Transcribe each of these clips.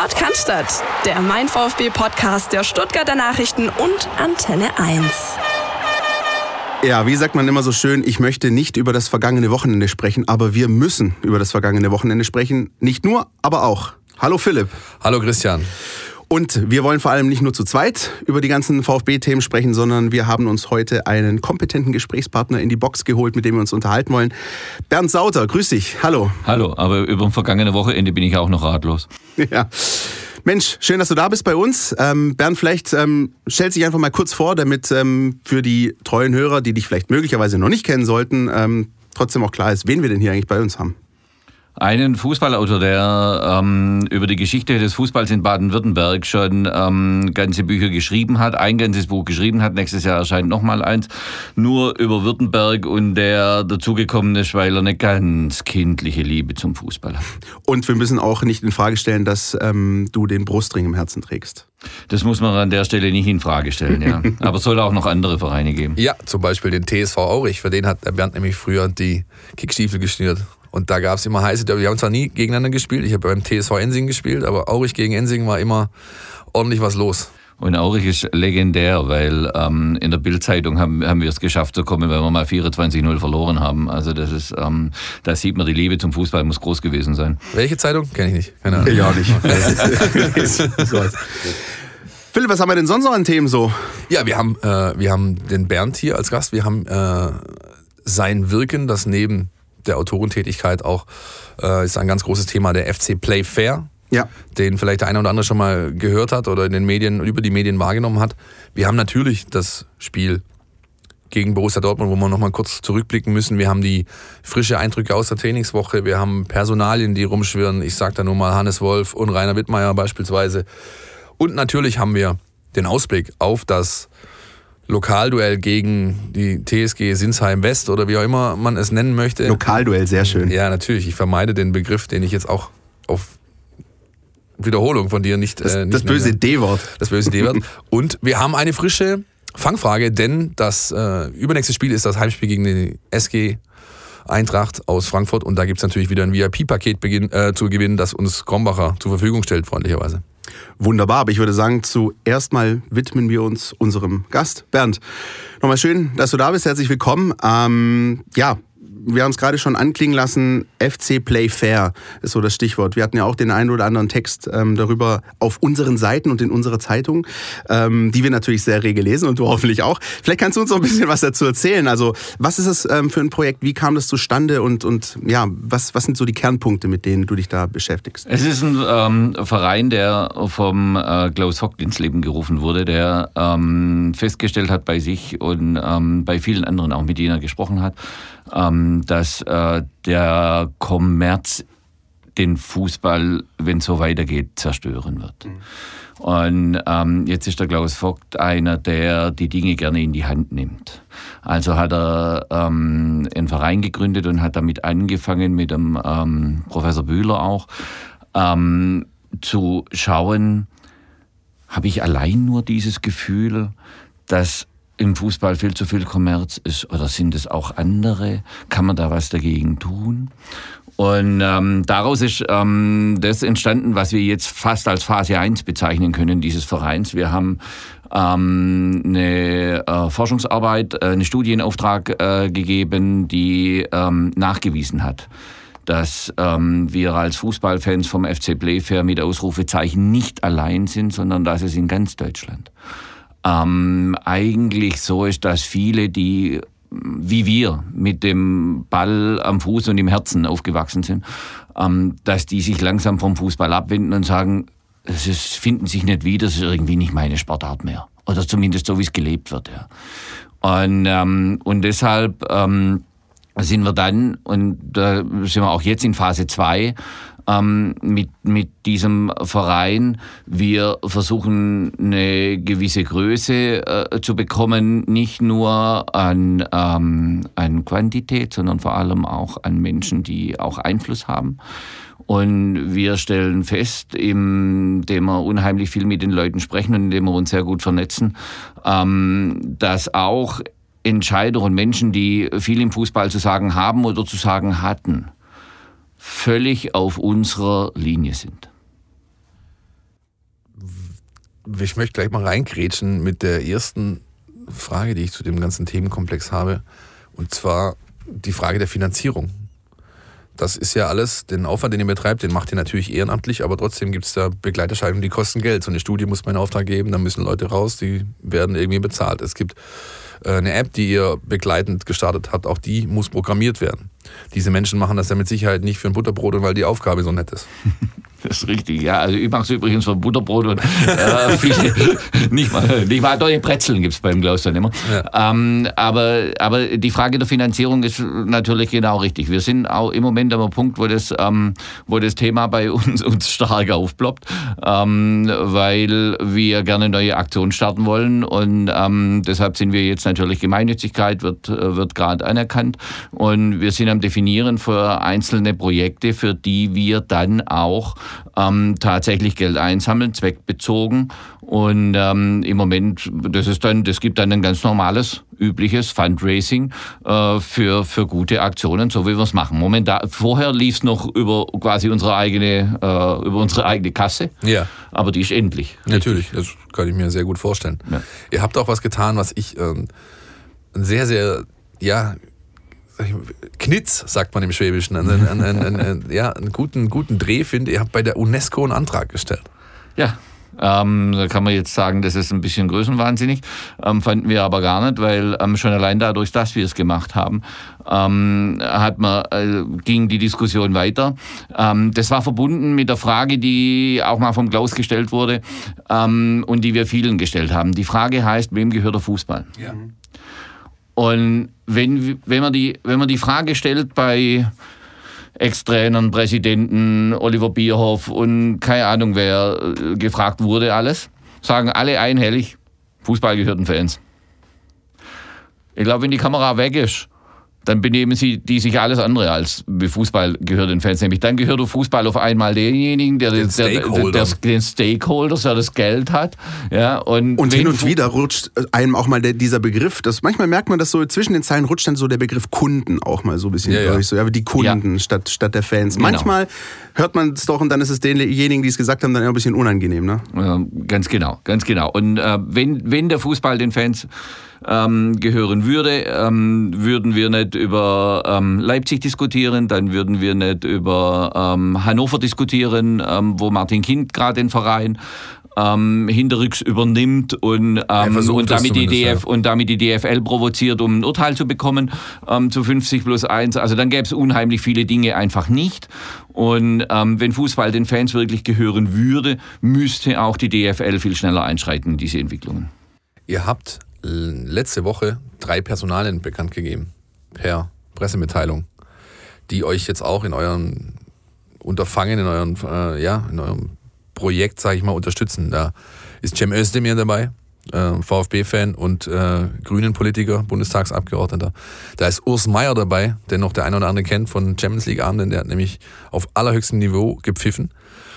Podcast, der Mein VfB Podcast der Stuttgarter Nachrichten und Antenne 1. Ja, wie sagt man immer so schön, ich möchte nicht über das vergangene Wochenende sprechen, aber wir müssen über das vergangene Wochenende sprechen. Nicht nur, aber auch. Hallo Philipp. Hallo Christian. Und wir wollen vor allem nicht nur zu zweit über die ganzen VfB-Themen sprechen, sondern wir haben uns heute einen kompetenten Gesprächspartner in die Box geholt, mit dem wir uns unterhalten wollen. Bernd Sauter, grüß dich. Hallo. Hallo, aber über ein vergangene Wochenende bin ich auch noch ratlos. Ja. Mensch, schön, dass du da bist bei uns. Ähm, Bernd, vielleicht ähm, stell dich einfach mal kurz vor, damit ähm, für die treuen Hörer, die dich vielleicht möglicherweise noch nicht kennen sollten, ähm, trotzdem auch klar ist, wen wir denn hier eigentlich bei uns haben. Einen Fußballautor, der ähm, über die Geschichte des Fußballs in Baden-Württemberg schon ähm, ganze Bücher geschrieben hat, ein ganzes Buch geschrieben hat. Nächstes Jahr erscheint nochmal eins, nur über Württemberg und der dazugekommen ist, weil er eine ganz kindliche Liebe zum Fußball hat. Und wir müssen auch nicht in Frage stellen, dass ähm, du den Brustring im Herzen trägst. Das muss man an der Stelle nicht in Frage stellen, ja. Aber es soll auch noch andere Vereine geben. Ja, zum Beispiel den TSV Aurich. Für den hat der Bernd nämlich früher die Kickstiefel geschnürt. Und da gab es immer heiße Derby. Wir haben zwar nie gegeneinander gespielt, ich habe beim TSV Ensing gespielt, aber Aurich gegen Ensing war immer ordentlich was los. Und Aurich ist legendär, weil ähm, in der Bildzeitung haben, haben wir es geschafft zu kommen, weil wir mal 24-0 verloren haben. Also das ist, ähm, da sieht man, die Liebe zum Fußball muss groß gewesen sein. Welche Zeitung? Kenne ich nicht. Keine Ahnung. Ja, nicht. Philipp, was haben wir denn sonst noch an Themen so? Ja, wir haben, äh, wir haben den Bernd hier als Gast. Wir haben äh, sein Wirken, das neben der Autorentätigkeit auch äh, ist ein ganz großes Thema, der FC Play Fair. Ja. Den vielleicht der eine oder andere schon mal gehört hat oder in den Medien, über die Medien wahrgenommen hat. Wir haben natürlich das Spiel gegen Borussia Dortmund, wo wir nochmal kurz zurückblicken müssen. Wir haben die frische Eindrücke aus der Trainingswoche. Wir haben Personalien, die rumschwirren. Ich sage da nur mal Hannes Wolf und Rainer Wittmeier beispielsweise. Und natürlich haben wir den Ausblick auf das Lokalduell gegen die TSG Sinsheim West oder wie auch immer man es nennen möchte. Lokalduell, sehr schön. Ja, natürlich. Ich vermeide den Begriff, den ich jetzt auch auf Wiederholung von dir nicht. Das, äh, nicht das böse D-Wort. Das böse D-Wort. Und wir haben eine frische Fangfrage, denn das äh, übernächste Spiel ist das Heimspiel gegen die SG Eintracht aus Frankfurt und da gibt es natürlich wieder ein VIP-Paket äh, zu gewinnen, das uns Krombacher zur Verfügung stellt, freundlicherweise. Wunderbar, aber ich würde sagen, zuerst mal widmen wir uns unserem Gast. Bernd, nochmal schön, dass du da bist. Herzlich willkommen. Ähm, ja, wir haben es gerade schon anklingen lassen, FC Play Fair ist so das Stichwort. Wir hatten ja auch den einen oder anderen Text ähm, darüber auf unseren Seiten und in unserer Zeitung, ähm, die wir natürlich sehr rege lesen und du hoffentlich auch. Vielleicht kannst du uns noch ein bisschen was dazu erzählen. Also, was ist das ähm, für ein Projekt? Wie kam das zustande? Und, und ja, was, was sind so die Kernpunkte, mit denen du dich da beschäftigst? Es ist ein ähm, Verein, der vom äh, Klaus Hock ins Leben gerufen wurde, der ähm, festgestellt hat bei sich und ähm, bei vielen anderen auch, mit denen er gesprochen hat, dass äh, der Kommerz den Fußball, wenn es so weitergeht, zerstören wird. Mhm. Und ähm, jetzt ist der Klaus Vogt einer, der die Dinge gerne in die Hand nimmt. Also hat er ähm, einen Verein gegründet und hat damit angefangen, mit dem ähm, Professor Bühler auch, ähm, zu schauen, habe ich allein nur dieses Gefühl, dass im Fußball viel zu viel Kommerz ist oder sind es auch andere? Kann man da was dagegen tun? Und ähm, daraus ist ähm, das entstanden, was wir jetzt fast als Phase 1 bezeichnen können, dieses Vereins. Wir haben ähm, eine äh, Forschungsarbeit, äh, einen Studienauftrag äh, gegeben, die ähm, nachgewiesen hat, dass ähm, wir als Fußballfans vom FC Playfair mit Ausrufezeichen nicht allein sind, sondern dass es in ganz Deutschland ähm, eigentlich so ist, dass viele, die wie wir mit dem Ball am Fuß und im Herzen aufgewachsen sind, ähm, dass die sich langsam vom Fußball abwenden und sagen, es ist, finden sich nicht wieder, es ist irgendwie nicht meine Sportart mehr. Oder zumindest so, wie es gelebt wird. Ja. Und, ähm, und deshalb ähm, sind wir dann, und da sind wir auch jetzt in Phase 2, ähm, mit, mit diesem Verein. Wir versuchen eine gewisse Größe äh, zu bekommen, nicht nur an, ähm, an Quantität, sondern vor allem auch an Menschen, die auch Einfluss haben. Und wir stellen fest, indem wir unheimlich viel mit den Leuten sprechen und indem wir uns sehr gut vernetzen, ähm, dass auch Entscheider und Menschen, die viel im Fußball zu sagen haben oder zu sagen hatten, völlig auf unserer Linie sind. ich möchte gleich mal reingrätschen mit der ersten Frage, die ich zu dem ganzen Themenkomplex habe. Und zwar die Frage der Finanzierung. Das ist ja alles, den Aufwand, den ihr betreibt, den macht ihr natürlich ehrenamtlich, aber trotzdem gibt es da Begleiterscheinungen, die kosten Geld. So eine Studie muss man in Auftrag geben, dann müssen Leute raus, die werden irgendwie bezahlt. Es gibt äh, eine App, die ihr begleitend gestartet habt, auch die muss programmiert werden. Diese Menschen machen das ja mit Sicherheit nicht für ein Butterbrot und weil die Aufgabe so nett ist. Das ist richtig, ja. Also ich mache es übrigens von Butterbrot und äh, viele, nicht mal, nicht mal deutsche Brezeln gibt es beim Klaus dann immer. Ja. Ähm, aber, aber die Frage der Finanzierung ist natürlich genau richtig. Wir sind auch im Moment am Punkt, wo das, ähm, wo das Thema bei uns, uns stark aufploppt, ähm, weil wir gerne neue Aktionen starten wollen und ähm, deshalb sind wir jetzt natürlich Gemeinnützigkeit wird, wird gerade anerkannt und wir sind am definieren für einzelne Projekte, für die wir dann auch ähm, tatsächlich Geld einsammeln, zweckbezogen. Und ähm, im Moment, das ist dann, das gibt dann ein ganz normales, übliches Fundraising äh, für, für gute Aktionen, so wie wir es machen. Momentan, vorher lief es noch über quasi unsere eigene, äh, über unsere eigene Kasse. Ja. Aber die ist endlich. Natürlich, das kann ich mir sehr gut vorstellen. Ja. Ihr habt auch was getan, was ich ähm, sehr, sehr, ja, Knitz, sagt man im Schwäbischen, einen, einen, einen, ja, einen guten, guten Dreh finde. Ihr habt bei der UNESCO einen Antrag gestellt. Ja, ähm, da kann man jetzt sagen, das ist ein bisschen größenwahnsinnig. Ähm, fanden wir aber gar nicht, weil ähm, schon allein dadurch, dass wir es gemacht haben, ähm, hat man, äh, ging die Diskussion weiter. Ähm, das war verbunden mit der Frage, die auch mal vom Klaus gestellt wurde ähm, und die wir vielen gestellt haben. Die Frage heißt, wem gehört der Fußball? Ja. Und wenn, wenn, man die, wenn man die Frage stellt bei Ex-Trainern, Präsidenten, Oliver Bierhoff und keine Ahnung, wer äh, gefragt wurde, alles, sagen alle einhellig, Fußball gehört den Fans. Ich glaube, wenn die Kamera weg ist, dann benehmen sie die sich alles andere als Fußball gehört den Fans. Nämlich dann gehört der Fußball auf einmal denjenigen, der den, Stakeholder. der, der, den Stakeholders, der das Geld hat. Ja, und und hin und wieder rutscht einem auch mal der, dieser Begriff, das, manchmal merkt man, dass so zwischen den Zeilen rutscht dann so der Begriff Kunden auch mal so ein bisschen ja, durch. So, ja, die Kunden ja. statt, statt der Fans. Genau. Manchmal hört man es doch und dann ist es denjenigen, die es gesagt haben, dann ein bisschen unangenehm. Ne? Ja, ganz genau, ganz genau. Und äh, wenn, wenn der Fußball den Fans ähm, gehören würde, ähm, würden wir nicht über ähm, Leipzig diskutieren, dann würden wir nicht über ähm, Hannover diskutieren, ähm, wo Martin Kind gerade den Verein ähm, hinterrücks übernimmt und, ähm, und, damit die DF, ja. und damit die DFL provoziert, um ein Urteil zu bekommen ähm, zu 50 plus 1. Also dann gäbe es unheimlich viele Dinge einfach nicht. Und ähm, wenn Fußball den Fans wirklich gehören würde, müsste auch die DFL viel schneller einschreiten in diese Entwicklungen. Ihr habt letzte Woche drei Personalien bekannt gegeben per Pressemitteilung, die euch jetzt auch in euren Unterfangen, in eurem, äh, ja, in eurem Projekt, sage ich mal, unterstützen. Da ist Cem Özdemir dabei, äh, VfB-Fan und äh, Grünen-Politiker, Bundestagsabgeordneter. Da ist Urs Meier dabei, den noch der eine oder andere kennt von Champions League-Abenden. Der hat nämlich auf allerhöchstem Niveau gepfiffen.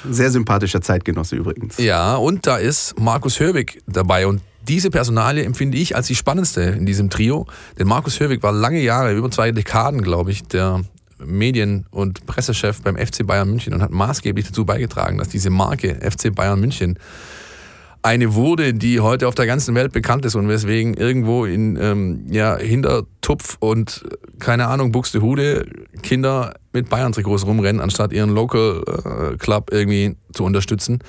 Sehr sympathischer Zeitgenosse übrigens. Ja, und da ist Markus Hörbig dabei und diese Personalie empfinde ich als die spannendste in diesem Trio. Denn Markus Hörbig war lange Jahre, über zwei Dekaden, glaube ich, der Medien- und Pressechef beim FC Bayern München und hat maßgeblich dazu beigetragen, dass diese Marke FC Bayern München eine wurde, die heute auf der ganzen Welt bekannt ist und weswegen irgendwo in ähm, ja, Hintertupf und keine Ahnung, Buxtehude Kinder mit Bayern-Trikots rumrennen, anstatt ihren Local äh, Club irgendwie zu unterstützen.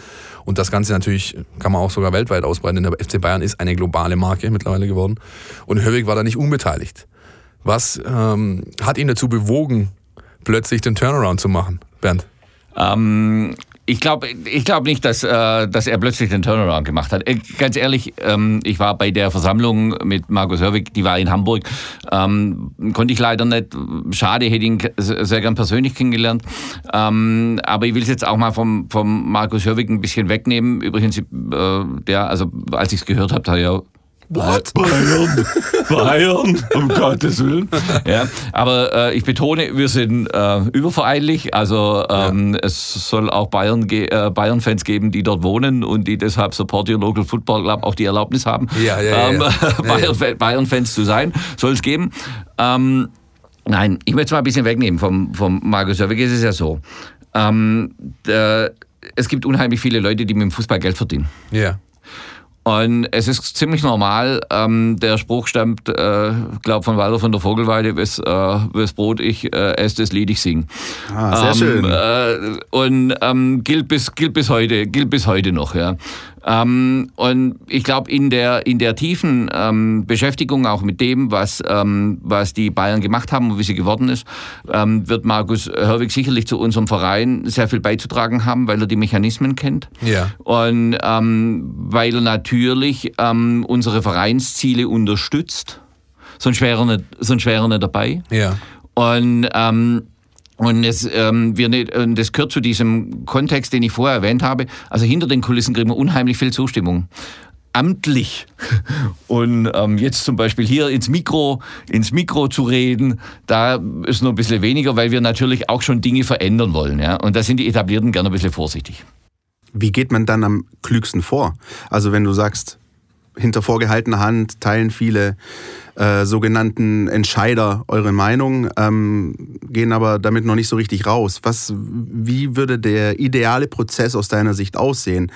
Und das Ganze natürlich kann man auch sogar weltweit ausbreiten, denn der FC Bayern ist eine globale Marke mittlerweile geworden. Und Höwig war da nicht unbeteiligt. Was ähm, hat ihn dazu bewogen, plötzlich den Turnaround zu machen, Bernd? Ähm, ich glaube ich glaub nicht, dass, äh, dass er plötzlich den Turnaround gemacht hat. Äh, ganz ehrlich, ähm, ich war bei der Versammlung mit Markus Hörwig, die war in Hamburg. Ähm, konnte ich leider nicht. Schade, hätte ihn sehr gern persönlich kennengelernt. Ähm, aber ich will es jetzt auch mal vom, vom Markus Hörwig ein bisschen wegnehmen. Übrigens, äh, der, also als ich es gehört habe, hat er ja What? Bayern, Bayern, um Gottes Willen. Ja, aber äh, ich betone, wir sind äh, übervereinlich. Also ähm, ja. es soll auch Bayern, äh, Bayern-Fans geben, die dort wohnen und die deshalb Support Your Local Football Club auch die Erlaubnis haben, ja, ja, ähm, Bayern-Fans Bayern zu sein. Soll es geben. Ähm, nein, ich möchte es mal ein bisschen wegnehmen vom, vom Markus Sörwig. Es ist ja so. Ähm, der, es gibt unheimlich viele Leute, die mit dem Fußball Geld verdienen. Ja. Und es ist ziemlich normal, ähm, der Spruch stammt, äh, glaube von Walter von der Vogelweide, wes, äh, wes Brot ich äh, esse, das Lied ich sing. Ah, sehr ähm, schön. Äh, und ähm, gilt, bis, gilt bis heute, gilt bis heute noch, ja. Ähm, und ich glaube, in der, in der tiefen ähm, Beschäftigung auch mit dem, was, ähm, was die Bayern gemacht haben und wie sie geworden ist, ähm, wird Markus Herwig sicherlich zu unserem Verein sehr viel beizutragen haben, weil er die Mechanismen kennt. Ja. Und ähm, weil er natürlich ähm, unsere Vereinsziele unterstützt. Sonst wäre er nicht, sonst wäre er nicht dabei. Ja. Und, und das, ähm, wir das gehört zu diesem Kontext, den ich vorher erwähnt habe. Also hinter den Kulissen kriegen wir unheimlich viel Zustimmung. Amtlich. Und ähm, jetzt zum Beispiel hier ins Mikro, ins Mikro zu reden, da ist nur ein bisschen weniger, weil wir natürlich auch schon Dinge verändern wollen. Ja? Und da sind die Etablierten gerne ein bisschen vorsichtig. Wie geht man dann am klügsten vor? Also wenn du sagst, hinter vorgehaltener Hand teilen viele äh, sogenannten Entscheider eure Meinung, ähm, gehen aber damit noch nicht so richtig raus. Was, wie würde der ideale Prozess aus deiner Sicht aussehen?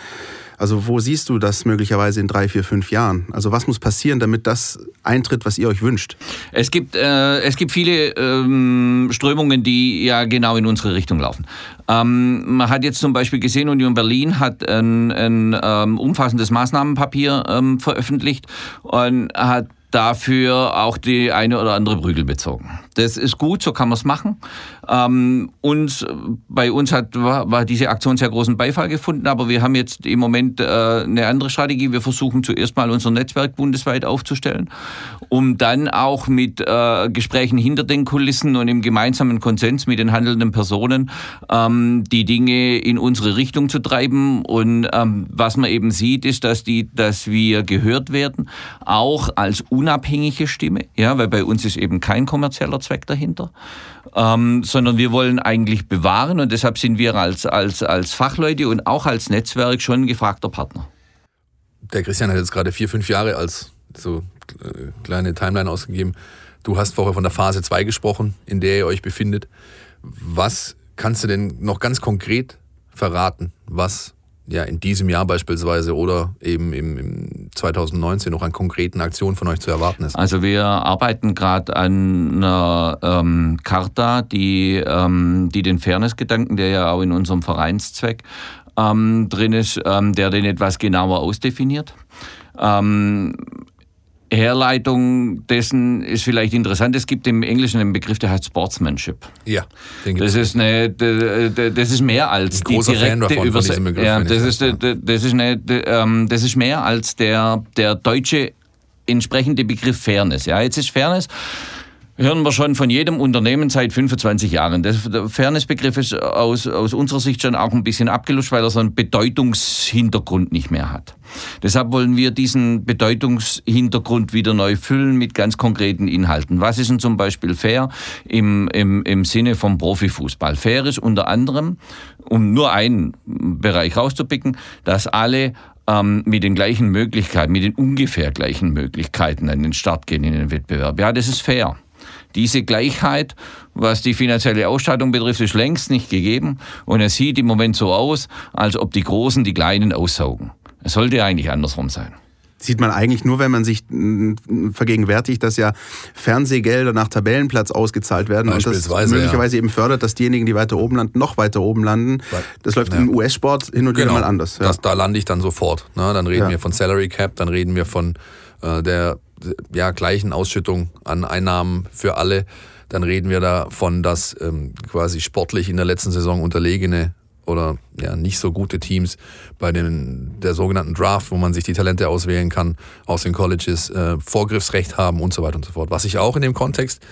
Also wo siehst du das möglicherweise in drei, vier, fünf Jahren? Also was muss passieren, damit das eintritt, was ihr euch wünscht? Es gibt, äh, es gibt viele ähm, Strömungen, die ja genau in unsere Richtung laufen. Ähm, man hat jetzt zum Beispiel gesehen, Union Berlin hat ein, ein ähm, umfassendes Maßnahmenpapier ähm, veröffentlicht und hat dafür auch die eine oder andere Prügel bezogen. Das ist gut, so kann man es machen. Ähm, uns, bei uns hat, war, war, diese Aktion sehr großen Beifall gefunden, aber wir haben jetzt im Moment äh, eine andere Strategie. Wir versuchen zuerst mal unser Netzwerk bundesweit aufzustellen, um dann auch mit äh, Gesprächen hinter den Kulissen und im gemeinsamen Konsens mit den handelnden Personen ähm, die Dinge in unsere Richtung zu treiben. Und ähm, was man eben sieht, ist, dass, die, dass wir gehört werden, auch als unabhängige Stimme, ja, weil bei uns ist eben kein kommerzieller Zweck dahinter, ähm, sondern wir wollen eigentlich bewahren und deshalb sind wir als, als, als Fachleute und auch als Netzwerk schon ein gefragter Partner. Der Christian hat jetzt gerade vier, fünf Jahre als so äh, kleine Timeline ausgegeben. Du hast vorher von der Phase 2 gesprochen, in der ihr euch befindet. Was kannst du denn noch ganz konkret verraten, was ja in diesem Jahr beispielsweise oder eben im, im 2019 noch an konkreten Aktionen von euch zu erwarten ist? Also wir arbeiten gerade an einer ähm, Charta, die, ähm, die den Fairness-Gedanken, der ja auch in unserem Vereinszweck ähm, drin ist, ähm, der den etwas genauer ausdefiniert. Ähm, Herleitung dessen ist vielleicht interessant. Es gibt im Englischen einen Begriff, der heißt Sportsmanship. Ja, den das ist eine, das ist mehr als die direkte Übersetzung. Ja, das ist, das ist eine, ähm, das ist mehr als der der deutsche entsprechende Begriff Fairness. Ja, jetzt ist Fairness hören wir schon von jedem Unternehmen seit 25 Jahren. Der Fairness-Begriff ist aus, aus unserer Sicht schon auch ein bisschen abgelutscht, weil er so einen Bedeutungshintergrund nicht mehr hat. Deshalb wollen wir diesen Bedeutungshintergrund wieder neu füllen mit ganz konkreten Inhalten. Was ist denn zum Beispiel fair im, im, im Sinne vom Profifußball? Fair ist unter anderem, um nur einen Bereich rauszupicken, dass alle ähm, mit den gleichen Möglichkeiten, mit den ungefähr gleichen Möglichkeiten an den Start gehen in den Wettbewerb. Ja, das ist fair. Diese Gleichheit, was die finanzielle Ausstattung betrifft, ist längst nicht gegeben. Und es sieht im Moment so aus, als ob die Großen die Kleinen aussaugen. Es sollte eigentlich andersrum sein. Sieht man eigentlich nur, wenn man sich vergegenwärtigt, dass ja Fernsehgelder nach Tabellenplatz ausgezahlt werden und das möglicherweise ja. eben fördert, dass diejenigen, die weiter oben landen, noch weiter oben landen. Das läuft ja. im US-Sport hin und wieder genau. mal anders. Ja. Das, da lande ich dann sofort. Ne? Dann reden wir von Salary Cap, dann reden wir von äh, der ja, gleichen Ausschüttung an Einnahmen für alle, dann reden wir davon, dass ähm, quasi sportlich in der letzten Saison unterlegene oder ja, nicht so gute Teams bei den, der sogenannten Draft, wo man sich die Talente auswählen kann aus den Colleges, äh, Vorgriffsrecht haben und so weiter und so fort. Was ich auch in dem Kontext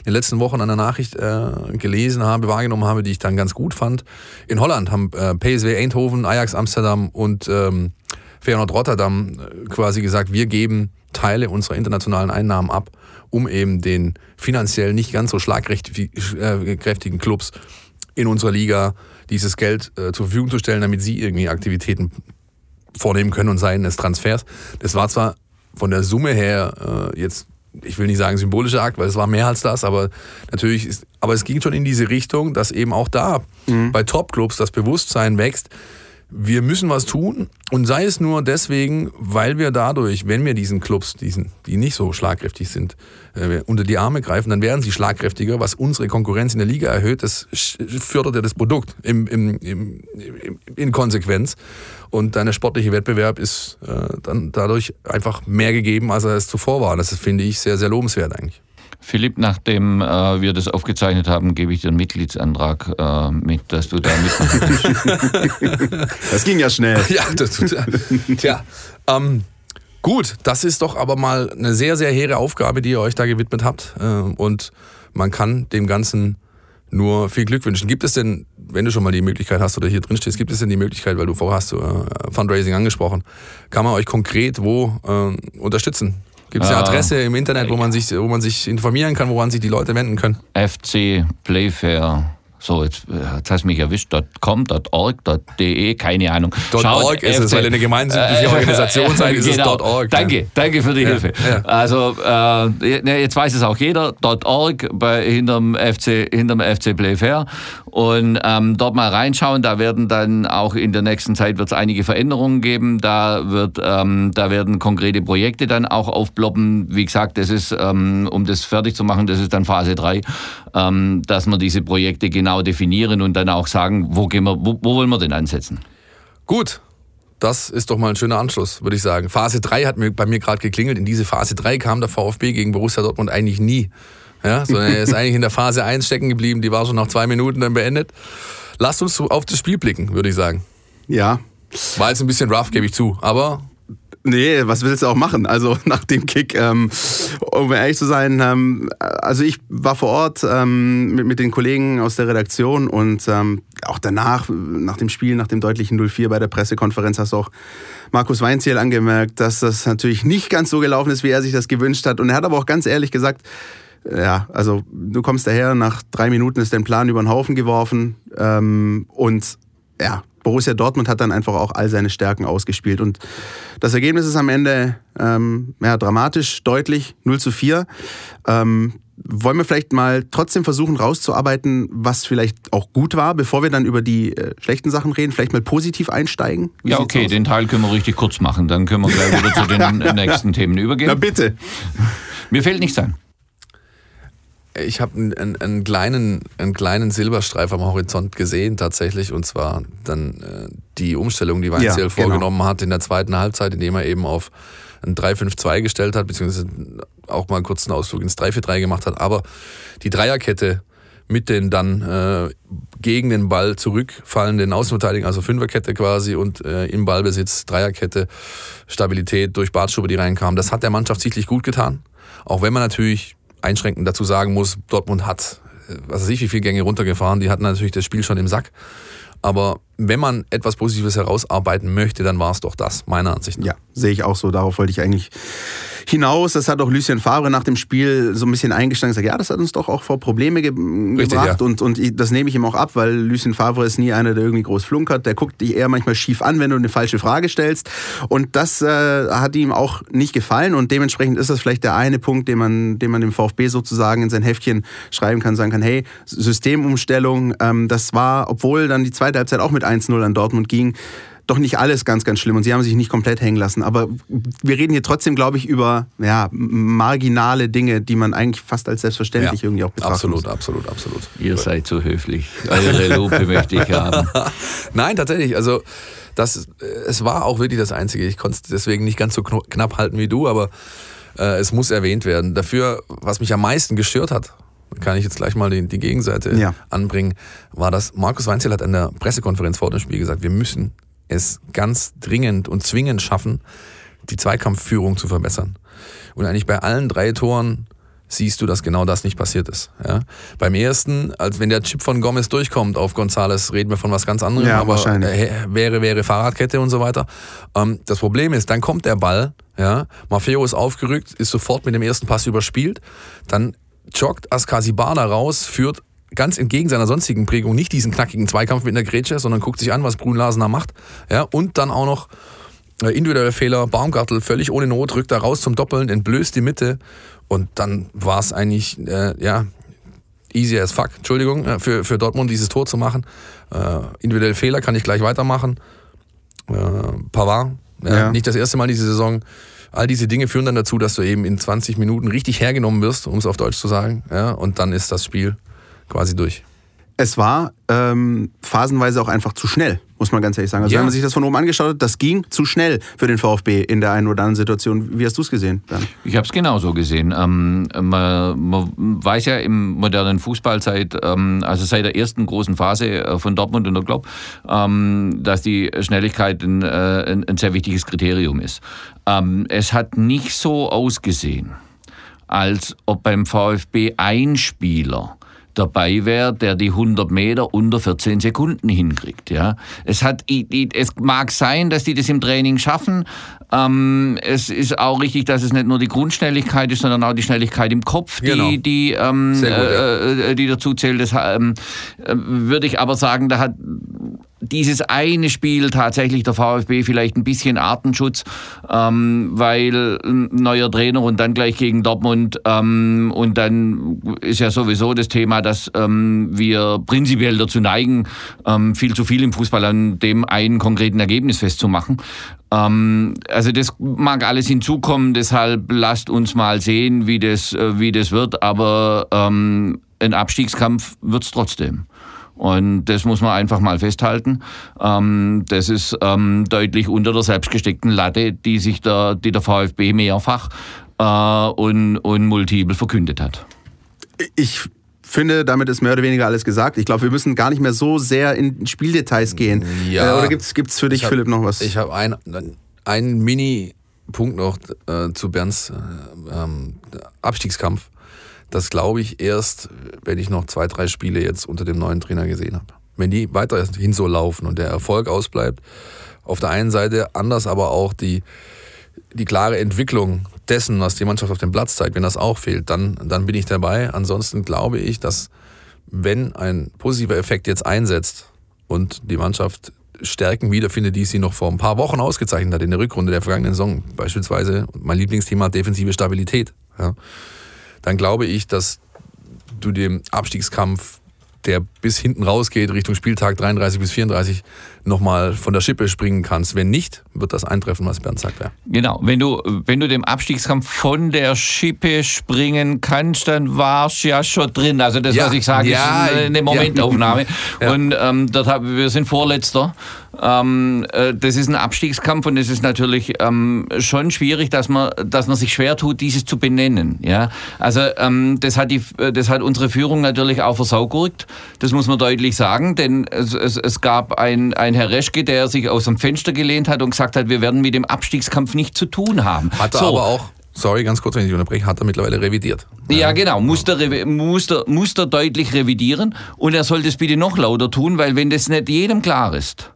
in den letzten Wochen an der Nachricht äh, gelesen habe, wahrgenommen habe, die ich dann ganz gut fand. In Holland haben äh, PSW Eindhoven, Ajax Amsterdam und ähm, Feyenoord Rotterdam äh, quasi gesagt, wir geben Teile unserer internationalen Einnahmen ab, um eben den finanziell nicht ganz so schlagkräftigen Clubs in unserer Liga dieses Geld äh, zur Verfügung zu stellen, damit sie irgendwie Aktivitäten vornehmen können und seien es Transfers. Das war zwar von der Summe her äh, jetzt, ich will nicht sagen symbolischer Akt, weil es war mehr als das, aber natürlich ist, aber es ging schon in diese Richtung, dass eben auch da mhm. bei Top-Clubs das Bewusstsein wächst, wir müssen was tun und sei es nur deswegen, weil wir dadurch, wenn wir diesen Clubs, diesen, die nicht so schlagkräftig sind, äh, unter die Arme greifen, dann werden sie schlagkräftiger, was unsere Konkurrenz in der Liga erhöht, das fördert ja das Produkt im, im, im, in Konsequenz und dein sportliche Wettbewerb ist äh, dann dadurch einfach mehr gegeben, als er es zuvor war. Das finde ich sehr, sehr lobenswert eigentlich. Philipp, nachdem äh, wir das aufgezeichnet haben, gebe ich dir einen Mitgliedsantrag äh, mit, dass du da mitmachst. das ging ja schnell. Ja, das tut Tja, ähm, gut, das ist doch aber mal eine sehr, sehr hehre Aufgabe, die ihr euch da gewidmet habt. Äh, und man kann dem Ganzen nur viel Glück wünschen. Gibt es denn, wenn du schon mal die Möglichkeit hast oder hier drin stehst, gibt es denn die Möglichkeit, weil du vorher hast du äh, Fundraising angesprochen, kann man euch konkret wo äh, unterstützen? Gibt es eine ah. Adresse im Internet, wo man, sich, wo man sich informieren kann, woran sich die Leute wenden können? FC Playfair so, jetzt, äh, jetzt hast du mich erwischt. .com, .org, .de, keine Ahnung. .org ist es, weil eine gemeinschaftliche Organisation sein ist genau. es .org. Danke, ja. danke für die ja, Hilfe. Ja. Also, äh, jetzt weiß es auch jeder. .org bei, hinterm, FC, hinterm FC Playfair. Und ähm, dort mal reinschauen. Da werden dann auch in der nächsten Zeit wird es einige Veränderungen geben. Da, wird, ähm, da werden konkrete Projekte dann auch aufploppen. Wie gesagt, das ist, ähm, um das fertig zu machen, das ist dann Phase 3, ähm, dass man diese Projekte genau genau definieren und dann auch sagen, wo, gehen wir, wo, wo wollen wir denn ansetzen. Gut, das ist doch mal ein schöner Anschluss, würde ich sagen. Phase 3 hat mir, bei mir gerade geklingelt. In diese Phase 3 kam der VfB gegen Borussia Dortmund eigentlich nie. Ja, sondern er ist eigentlich in der Phase 1 stecken geblieben. Die war schon nach zwei Minuten dann beendet. Lasst uns auf das Spiel blicken, würde ich sagen. Ja. War jetzt ein bisschen rough, gebe ich zu. Aber Nee, was willst du auch machen? Also nach dem Kick, ähm, um ehrlich zu sein, ähm, also ich war vor Ort ähm, mit, mit den Kollegen aus der Redaktion und ähm, auch danach, nach dem Spiel, nach dem deutlichen 0-4 bei der Pressekonferenz, hast du auch Markus Weinziel angemerkt, dass das natürlich nicht ganz so gelaufen ist, wie er sich das gewünscht hat. Und er hat aber auch ganz ehrlich gesagt, ja, also du kommst daher, nach drei Minuten ist dein Plan über den Haufen geworfen ähm, und ja, Borussia Dortmund hat dann einfach auch all seine Stärken ausgespielt. Und das Ergebnis ist am Ende ähm, ja, dramatisch, deutlich, 0 zu 4. Ähm, wollen wir vielleicht mal trotzdem versuchen rauszuarbeiten, was vielleicht auch gut war, bevor wir dann über die äh, schlechten Sachen reden, vielleicht mal positiv einsteigen? Wie ja, okay, aus? den Teil können wir richtig kurz machen, dann können wir gleich wieder zu den nächsten Themen übergehen. Na bitte. Mir fällt nichts ein. Ich habe einen, einen, kleinen, einen kleinen Silberstreif am Horizont gesehen tatsächlich und zwar dann äh, die Umstellung, die Weinziel ja, genau. vorgenommen hat in der zweiten Halbzeit, indem er eben auf ein 3-5-2 gestellt hat, beziehungsweise auch mal einen kurzen Ausflug ins 3-4-3 gemacht hat. Aber die Dreierkette mit den dann äh, gegen den Ball zurückfallenden Außenverteidigungen, also Fünferkette quasi und äh, im Ballbesitz Dreierkette, Stabilität durch Bartstube, die reinkam. Das hat der Mannschaft sichtlich gut getan. Auch wenn man natürlich einschränkend dazu sagen muss, Dortmund hat, äh, was weiß ich, wie viele Gänge runtergefahren. Die hatten natürlich das Spiel schon im Sack. Aber wenn man etwas Positives herausarbeiten möchte, dann war es doch das, meiner Ansicht nach. Ja, sehe ich auch so. Darauf wollte ich eigentlich hinaus. Das hat auch Lucien Favre nach dem Spiel so ein bisschen eingestanden und gesagt, ja, das hat uns doch auch vor Probleme ge Richtig, gebracht. Ja. Und, und ich, das nehme ich ihm auch ab, weil Lucien Favre ist nie einer, der irgendwie groß flunkert. Der guckt dich eher manchmal schief an, wenn du eine falsche Frage stellst. Und das äh, hat ihm auch nicht gefallen. Und dementsprechend ist das vielleicht der eine Punkt, den man, den man dem VfB sozusagen in sein Heftchen schreiben kann, sagen kann, hey, Systemumstellung, ähm, das war, obwohl dann die zweite Halbzeit auch mit 1-0 an Dortmund ging, doch nicht alles ganz, ganz schlimm und sie haben sich nicht komplett hängen lassen. Aber wir reden hier trotzdem, glaube ich, über ja, marginale Dinge, die man eigentlich fast als selbstverständlich ja, irgendwie auch betrachtet. Absolut, muss. absolut, absolut. Ihr seid so höflich. Eure Lupe möchte ich haben. Nein, tatsächlich. Also das, es war auch wirklich das Einzige. Ich konnte es deswegen nicht ganz so knapp halten wie du, aber äh, es muss erwähnt werden. Dafür, was mich am meisten gestört hat, kann ich jetzt gleich mal die, die Gegenseite ja. anbringen, war, dass Markus Weinzel hat in der Pressekonferenz vor dem Spiel gesagt, wir müssen es ganz dringend und zwingend schaffen, die Zweikampfführung zu verbessern. Und eigentlich bei allen drei Toren siehst du, dass genau das nicht passiert ist. Ja? Beim ersten, als wenn der Chip von Gomez durchkommt auf Gonzales, reden wir von was ganz anderem, ja, aber äh, wäre, wäre Fahrradkette und so weiter. Ähm, das Problem ist, dann kommt der Ball, ja, Maffeo ist aufgerückt, ist sofort mit dem ersten Pass überspielt, dann joggt Askasibana raus, führt ganz entgegen seiner sonstigen Prägung nicht diesen knackigen Zweikampf mit einer Grätsche, sondern guckt sich an, was Brun Larsener macht. Ja, und dann auch noch äh, individuelle Fehler, Baumgartel völlig ohne Not, rückt da raus zum Doppeln, entblößt die Mitte und dann war es eigentlich, äh, ja, easy as fuck, Entschuldigung, äh, für, für Dortmund dieses Tor zu machen. Äh, individuelle Fehler kann ich gleich weitermachen. äh, Pavard. Ja, Ja. Nicht das erste Mal diese Saison. All diese Dinge führen dann dazu, dass du eben in 20 Minuten richtig hergenommen wirst, um es auf Deutsch zu sagen. Ja, und dann ist das Spiel quasi durch. Es war ähm, phasenweise auch einfach zu schnell, muss man ganz ehrlich sagen. Also Ja. wenn man sich das von oben angeschaut hat, das ging zu schnell für den VfB in der einen oder anderen Situation. Wie hast du es gesehen? Bernd? Ich habe es genauso gesehen. Ähm, man, man weiß ja im modernen Fußball seit, ähm, also seit der ersten großen Phase äh, von Dortmund und der Klopp, ähm, dass die Schnelligkeit ein, äh, ein, ein sehr wichtiges Kriterium ist. Ähm, es hat nicht so ausgesehen, als ob beim VfB ein Spieler dabei wäre, der die 100 Meter unter 14 Sekunden hinkriegt. Ja, es hat, es mag sein, dass die das im Training schaffen. Ähm, es ist auch richtig, dass es nicht nur die Grundschnelligkeit ist, sondern auch die Schnelligkeit im Kopf, die, Genau. die, ähm, gut, ja. äh, äh, die dazu zählt. Das ähm, äh, würde ich aber sagen, da hat dieses eine Spiel tatsächlich der VfB vielleicht ein bisschen Artenschutz, ähm, weil neuer Trainer und dann gleich gegen Dortmund ähm, und dann ist ja sowieso das Thema, dass ähm, wir prinzipiell dazu neigen, ähm, viel zu viel im Fußball an dem einen konkreten Ergebnis festzumachen. Ähm, also das mag alles hinzukommen, deshalb lasst uns mal sehen, wie das, äh, wie das wird, aber ähm, ein Abstiegskampf wird es trotzdem. Und das muss man einfach mal festhalten. Ähm, das ist ähm, deutlich unter der selbstgesteckten Latte, die sich der, die der VfB mehrfach äh, und, und multiple verkündet hat. Ich finde, damit ist mehr oder weniger alles gesagt. Ich glaube, wir müssen gar nicht mehr so sehr in Spieldetails gehen. Ja. Äh, oder gibt es für dich, Ich hab- Philipp, noch was? Ich habe einen, einen Mini-Punkt noch äh, zu Bernds äh, ähm, Abstiegskampf. Das glaube ich erst, wenn ich noch zwei, drei Spiele jetzt unter dem neuen Trainer gesehen habe. Wenn die weiterhin so laufen und der Erfolg ausbleibt, auf der einen Seite anders, aber auch die, die klare Entwicklung dessen, was die Mannschaft auf dem Platz zeigt, wenn das auch fehlt, dann, dann bin ich dabei. Ansonsten glaube ich, dass wenn ein positiver Effekt jetzt einsetzt und die Mannschaft Stärken wiederfindet, die sie noch vor ein paar Wochen ausgezeichnet hat in der Rückrunde der vergangenen Saison, beispielsweise mein Lieblingsthema defensive Stabilität, ja, dann glaube ich, dass du dem Abstiegskampf, der bis hinten rausgeht, Richtung Spieltag 33 bis 34, nochmal von der Schippe springen kannst. Wenn nicht, wird das eintreffen, was Bernd sagt. Ja. Genau, wenn du, wenn du dem Abstiegskampf von der Schippe springen kannst, dann warst du ja schon drin. Also das, Ja, was ich sage, ja, ist eine. Momentaufnahme. Und ähm, dort wir sind Vorletzter. Ähm, äh, das ist ein Abstiegskampf und es ist natürlich ähm, schon schwierig, dass man, dass man sich schwer tut, dieses zu benennen. Ja? Also ähm, das, hat die, das hat unsere Führung natürlich auch versaugurkt. Das muss man deutlich sagen, denn es, es, es gab ein, ein Herr Reschke, der sich aus dem Fenster gelehnt hat und gesagt hat, wir werden mit dem Abstiegskampf nichts zu tun haben. Hat er So. aber auch, sorry, ganz kurz, wenn ich unterbreche, hat er mittlerweile revidiert. Ja, genau. Der, muss der deutlich revidieren und er soll das bitte noch lauter tun, weil wenn das nicht jedem klar ist,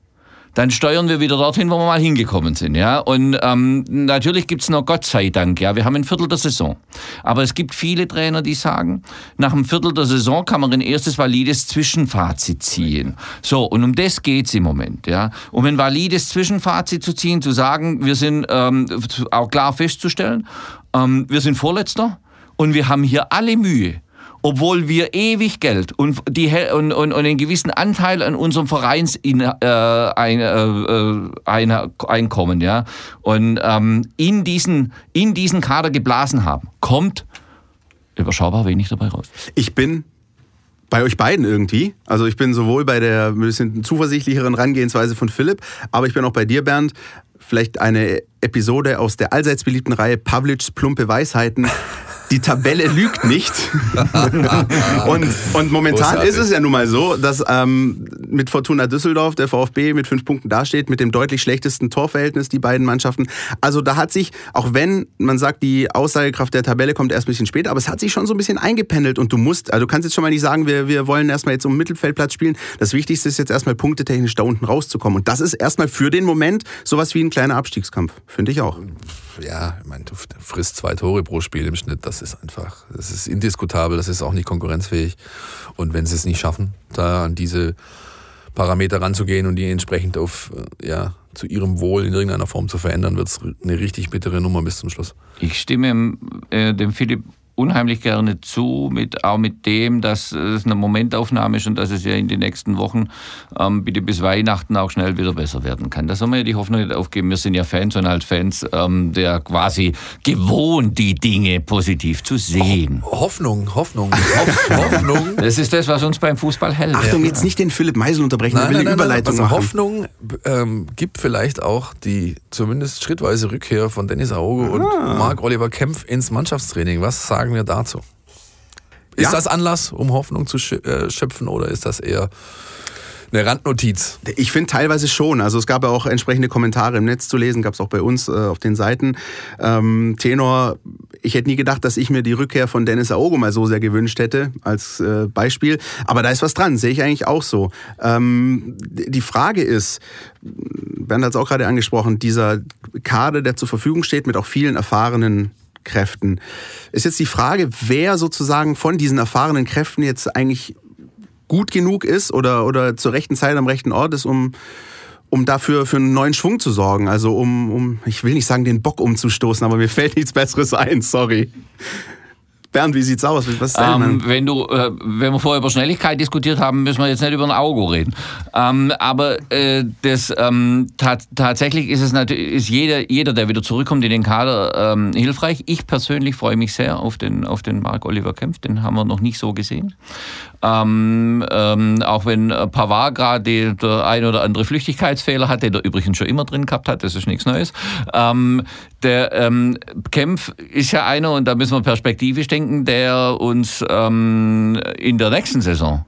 dann steuern wir wieder dorthin, wo wir mal hingekommen sind. Ja? Und ähm, natürlich gibt's noch Gott sei Dank, ja, wir haben ein Viertel der Saison. Aber es gibt viele Trainer, die sagen, nach einem Viertel der Saison kann man ein erstes valides Zwischenfazit ziehen. So, und um das geht's im Moment. Ja? Um ein valides Zwischenfazit zu ziehen, zu sagen, wir sind ähm, auch klar festzustellen, ähm, wir sind Vorletzter und wir haben hier alle Mühe obwohl wir ewig Geld und, die, und, und, und einen gewissen Anteil an unserem Vereins äh, ein, äh, äh, ein, Einkommen, ja, und ähm, in, diesen, in diesen Kader geblasen haben, kommt überschaubar wenig dabei raus. Ich bin bei euch beiden irgendwie. Also ich bin sowohl bei der ein bisschen zuversichtlicheren Herangehensweise von Philipp, aber ich bin auch bei dir, Bernd. Vielleicht eine Episode aus der allseits beliebten Reihe Pavlics plumpe Weisheiten. Die Tabelle lügt nicht. und, und momentan Großartig. ist es ja nun mal so, dass ähm, mit Fortuna Düsseldorf der VfB mit fünf Punkten dasteht, mit dem deutlich schlechtesten Torverhältnis, die beiden Mannschaften. Also da hat sich, auch wenn man sagt, die Aussagekraft der Tabelle kommt erst ein bisschen später, aber es hat sich schon so ein bisschen eingependelt und du musst, also du kannst jetzt schon mal nicht sagen, wir, wir wollen erstmal jetzt um Mittelfeldplatz spielen. Das Wichtigste ist jetzt erstmal punktetechnisch da unten rauszukommen. Und das ist erstmal für den Moment sowas wie ein kleiner Abstiegskampf, finde ich auch. Ja, ich meine, du frisst zwei Tore pro Spiel im Schnitt. Das ist einfach, das ist indiskutabel, das ist auch nicht konkurrenzfähig. Und wenn sie es nicht schaffen, da an diese Parameter ranzugehen und die entsprechend auf, äh, ja, zu ihrem Wohl in irgendeiner Form zu verändern, wird es eine richtig bittere Nummer bis zum Schluss. Ich stimme äh, dem Philipp unheimlich gerne zu, mit, auch mit dem, dass es eine Momentaufnahme ist und dass es ja in den nächsten Wochen ähm, bitte bis Weihnachten auch schnell wieder besser werden kann. Da soll man ja die Hoffnung nicht aufgeben. Wir sind ja Fans und halt Fans ähm, der quasi gewohnt, die Dinge positiv zu sehen. Hoffnung, Hoffnung, Hoff, Hoffnung. Das ist das, was uns beim Fußball hält. Achtung, jetzt nicht den Philipp Meisel unterbrechen, Nein, will nein, eine nein, nein, Überleitung also machen. Hoffnung ähm, gibt vielleicht auch die zumindest schrittweise Rückkehr von Dennis Aogo und Ah. Marc-Oliver Kempf ins Mannschaftstraining. Was sagen wir dazu? Ist Ja. das Anlass, um Hoffnung zu äh, schöpfen oder ist das eher eine Randnotiz? Ich finde teilweise schon. Also es gab ja auch entsprechende Kommentare im Netz zu lesen, gab es auch bei uns äh, auf den Seiten. Ähm, Tenor, ich hätte nie gedacht, dass ich mir die Rückkehr von Dennis Aogo mal so sehr gewünscht hätte, als äh, Beispiel. Aber da ist was dran, sehe ich eigentlich auch so. Ähm, die Frage ist, Bernd hat es auch gerade angesprochen, dieser Kader, der zur Verfügung steht, mit auch vielen erfahrenen Kräften. Ist jetzt die Frage, wer sozusagen von diesen erfahrenen Kräften jetzt eigentlich gut genug ist oder, oder zur rechten Zeit am rechten Ort ist, um, um dafür für einen neuen Schwung zu sorgen. Also um, um, ich will nicht sagen, den Bock umzustoßen, aber mir fällt nichts Besseres ein, sorry. Bernd, wie sieht's aus? Was ist Ähm, wenn, du, äh, wenn wir vorher über Schnelligkeit diskutiert haben, müssen wir jetzt nicht über ein Auge reden. Ähm, aber äh, das, ähm, tat, tatsächlich ist es natürlich, ist jeder, jeder, der wieder zurückkommt in den Kader, ähm, hilfreich. Ich persönlich freue mich sehr auf den, auf den Marc Oliver Kempf, den haben wir noch nicht so gesehen. Ähm, ähm, auch wenn Pavard gerade der ein oder andere Flüchtigkeitsfehler hat, den er übrigens schon immer drin gehabt hat, das ist nichts Neues. Ähm, der ähm, Kempf ist ja einer, und da müssen wir perspektivisch denken, der uns ähm, in der nächsten Saison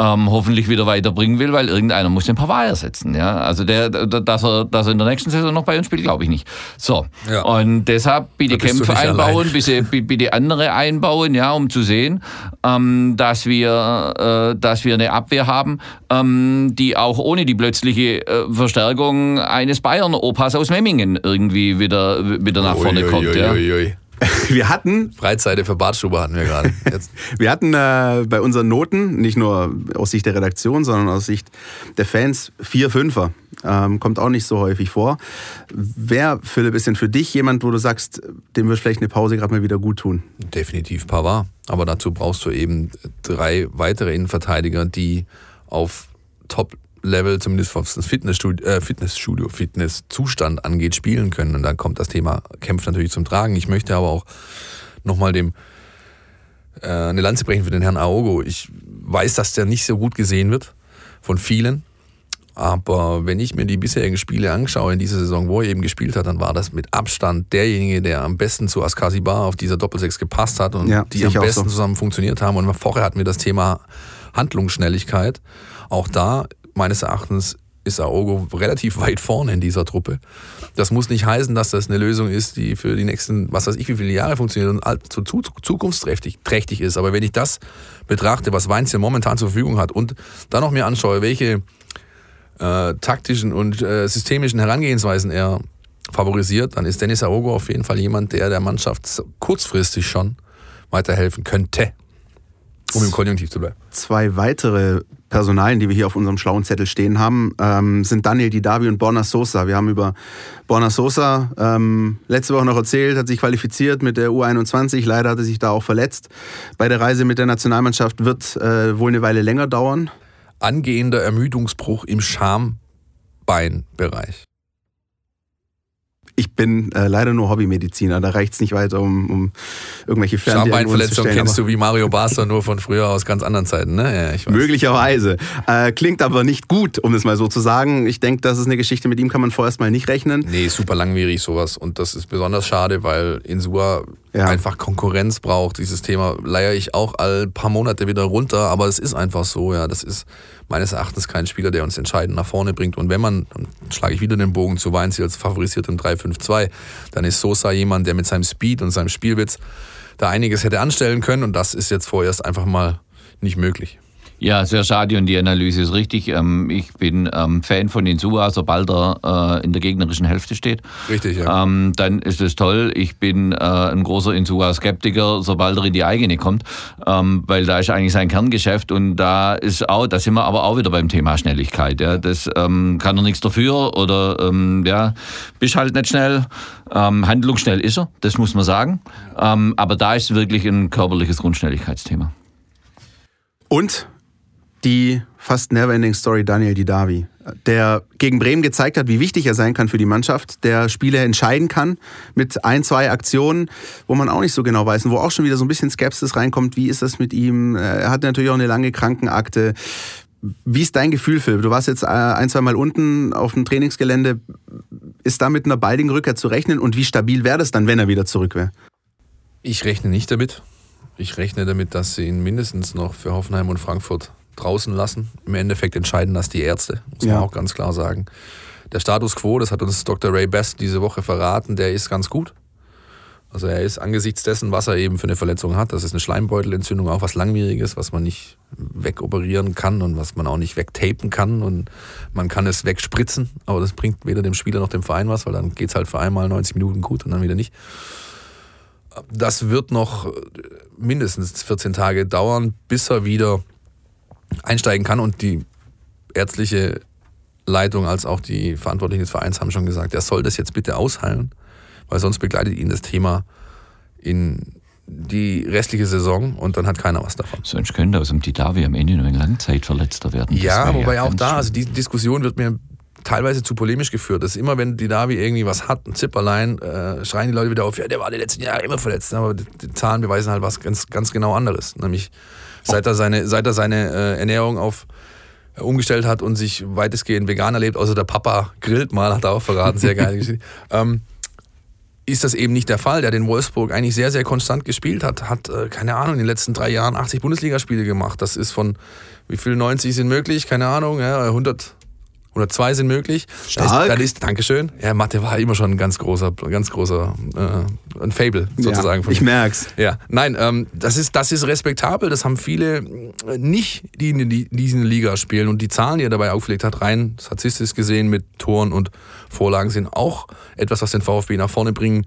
ähm, hoffentlich wieder weiterbringen will, weil irgendeiner muss den Pavard ersetzen. Ja? Also der, dass, er, dass er in der nächsten Saison noch bei uns spielt, glaube ich nicht. So. Ja. Und deshalb bitte Kämpfe einbauen, allein. bitte, bitte andere einbauen, ja, um zu sehen, ähm, dass, wir, äh, dass wir eine Abwehr haben, ähm, die auch ohne die plötzliche äh, Verstärkung eines Bayern-Opas aus Memmingen irgendwie wieder, wieder nach vorne Ui, kommt. ui, ja. ui. Wir hatten Breitseite für Bartstube hatten wir gerade. Wir hatten äh, bei unseren Noten, nicht nur aus Sicht der Redaktion, sondern aus Sicht der Fans, vier Fünfer. Ähm, kommt auch nicht so häufig vor. Wer, Philipp, ist denn für dich jemand, wo du sagst, dem wird vielleicht eine Pause gerade mal wieder gut tun? Definitiv Pavard. Aber dazu brauchst du eben drei weitere Innenverteidiger, die auf Top-Level, zumindest was das Fitnessstudio, äh, Fitnessstudio, Fitnesszustand angeht, spielen können. Und dann kommt das Thema Kämpf natürlich zum Tragen. Ich möchte aber auch nochmal dem äh, eine Lanze brechen für den Herrn Aogo. Ich weiß, dass der nicht so gut gesehen wird von vielen. Aber wenn ich mir die bisherigen Spiele anschaue in dieser Saison, wo er eben gespielt hat, dann war das mit Abstand derjenige, der am besten zu Askasi Bar auf dieser Doppelsechs gepasst hat und Ja, die am besten so. zusammen funktioniert haben. Und vorher hatten wir das Thema Handlungsschnelligkeit. Auch da, meines Erachtens, ist Aogo relativ weit vorne in dieser Truppe. Das muss nicht heißen, dass das eine Lösung ist, die für die nächsten, was weiß ich, wie viele Jahre funktioniert und zu, zu, zukunftsträchtig trächtig ist. Aber wenn ich das betrachte, was Weinzel momentan zur Verfügung hat und dann noch mir anschaue, welche äh, taktischen und äh, systemischen Herangehensweisen er favorisiert, dann ist Dennis Aogo auf jeden Fall jemand, der der Mannschaft kurzfristig schon weiterhelfen könnte, um im Konjunktiv zu bleiben. Zwei weitere Personalien, die wir hier auf unserem schlauen Zettel stehen haben, ähm, sind Daniel Didavi und Borna Sosa. Wir haben über Borna Sosa ähm, letzte Woche noch erzählt, hat sich qualifiziert mit der U21. Leider hat er sich da auch verletzt. Bei der Reise mit der Nationalmannschaft wird äh, wohl eine Weile länger dauern. Angehender Ermüdungsbruch im Schambeinbereich. Ich bin äh, leider nur Hobbymediziner, da reicht es nicht weiter, um, um irgendwelche Schambeinverletzung kennst du. wie Mario Basler nur von früher aus ganz anderen Zeiten, ne? Ja. Möglicherweise. Äh, klingt aber nicht gut, um es mal so zu sagen. Ich denke, das ist eine Geschichte, mit ihm kann man vorerst mal nicht rechnen. Nee, super langwierig sowas. Und das ist besonders schade, weil Insua Ja. einfach Konkurrenz braucht. Dieses Thema leier ich auch all paar Monate wieder runter, aber es ist einfach so, ja. Das ist meines Erachtens kein Spieler, der uns entscheidend nach vorne bringt. Und wenn man, schlage ich wieder den Bogen zu Weinziel als favorisiert im 3-5-2, dann ist Sosa jemand, der mit seinem Speed und seinem Spielwitz da einiges hätte anstellen können. Und das ist jetzt vorerst einfach mal nicht möglich. Ja, sehr schade und die Analyse ist richtig. Ähm, ich bin ähm, Fan von Insua, sobald er äh, in der gegnerischen Hälfte steht. Richtig, ja. Ähm, dann ist es toll. Ich bin äh, ein großer Insua-Skeptiker, sobald er in die eigene kommt, weil da ist eigentlich sein Kerngeschäft und da ist auch, da sind wir aber auch wieder beim Thema Schnelligkeit. Ja. Das kann er nichts dafür oder ja, bist halt nicht schnell. handlungsschnell ist er, das muss man sagen. aber da ist wirklich ein körperliches Grundschnelligkeitsthema. Und die fast never-ending Story Daniel Didavi, der gegen Bremen gezeigt hat, wie wichtig er sein kann für die Mannschaft, der Spiele entscheiden kann mit ein, zwei Aktionen, wo man auch nicht so genau weiß und wo auch schon wieder so ein bisschen Skepsis reinkommt, wie ist das mit ihm? Er hat natürlich auch eine lange Krankenakte. Wie ist dein Gefühl, Phil? Du warst jetzt äh, ein, zwei Mal unten auf dem Trainingsgelände. Ist da mit einer baldigen Rückkehr zu rechnen und wie stabil wäre das dann, wenn er wieder zurück wäre? Ich rechne nicht damit. Ich rechne damit, dass sie ihn mindestens noch für Hoffenheim und Frankfurt draußen lassen. Im Endeffekt entscheiden das die Ärzte, muss man auch ganz klar sagen. Der Status quo, das hat uns Dr. Ray Best diese Woche verraten, der ist ganz gut. Also er ist angesichts dessen, was er eben für eine Verletzung hat, das ist eine Schleimbeutelentzündung, auch was langwieriges, was man nicht wegoperieren kann und was man auch nicht wegtapen kann und man kann es wegspritzen, aber das bringt weder dem Spieler noch dem Verein was, weil dann geht es halt für einmal 90 Minuten gut und dann wieder nicht. Das wird noch mindestens 14 Tage dauern, bis er wieder einsteigen kann. Und die ärztliche Leitung als auch die Verantwortlichen des Vereins haben schon gesagt, er soll das jetzt bitte ausheilen, weil sonst begleitet ihn das Thema in die restliche Saison und dann hat keiner was davon. Sonst könnte aus dem Didavi am Ende nur ein Langzeitverletzter werden. Das ja, wobei ja auch da, also die Diskussion wird mir teilweise zu polemisch geführt. Das ist immer, wenn Didavi irgendwie was hat, ein Zipperlein, äh, schreien die Leute wieder auf, ja, der war die letzten Jahre immer verletzt. Aber die, die Zahlen beweisen halt was ganz, ganz genau anderes. Nämlich seit er seine, seit er seine äh, Ernährung auf äh, umgestellt hat und sich weitestgehend vegan erlebt, außer der Papa grillt mal, hat er auch verraten, sehr geil Geschichte. Ähm, ist das eben nicht der Fall, der den Wolfsburg eigentlich sehr, sehr konstant gespielt hat, hat, äh, keine Ahnung, in den letzten drei Jahren 80 Bundesligaspiele gemacht. Das ist von, wie viel 90 sind möglich? Keine Ahnung, ja, 100, oder zwei sind möglich. Stark. Dann ist, Dankeschön. Ja, Mathe war immer schon ein ganz großer, ganz großer, äh, ein Fable sozusagen. Ja, ich merk's. Ja, nein, ähm, das ist, das ist respektabel. Das haben viele äh, nicht, die in diesen Liga spielen und die Zahlen, die er dabei aufgelegt hat, rein statistisch gesehen mit Toren und Vorlagen sind auch etwas, was den VfB nach vorne bringen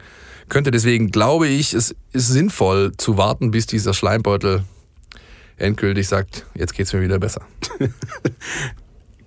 könnte. Deswegen glaube ich, es ist sinnvoll zu warten, bis dieser Schleimbeutel endgültig sagt, jetzt geht's mir wieder besser.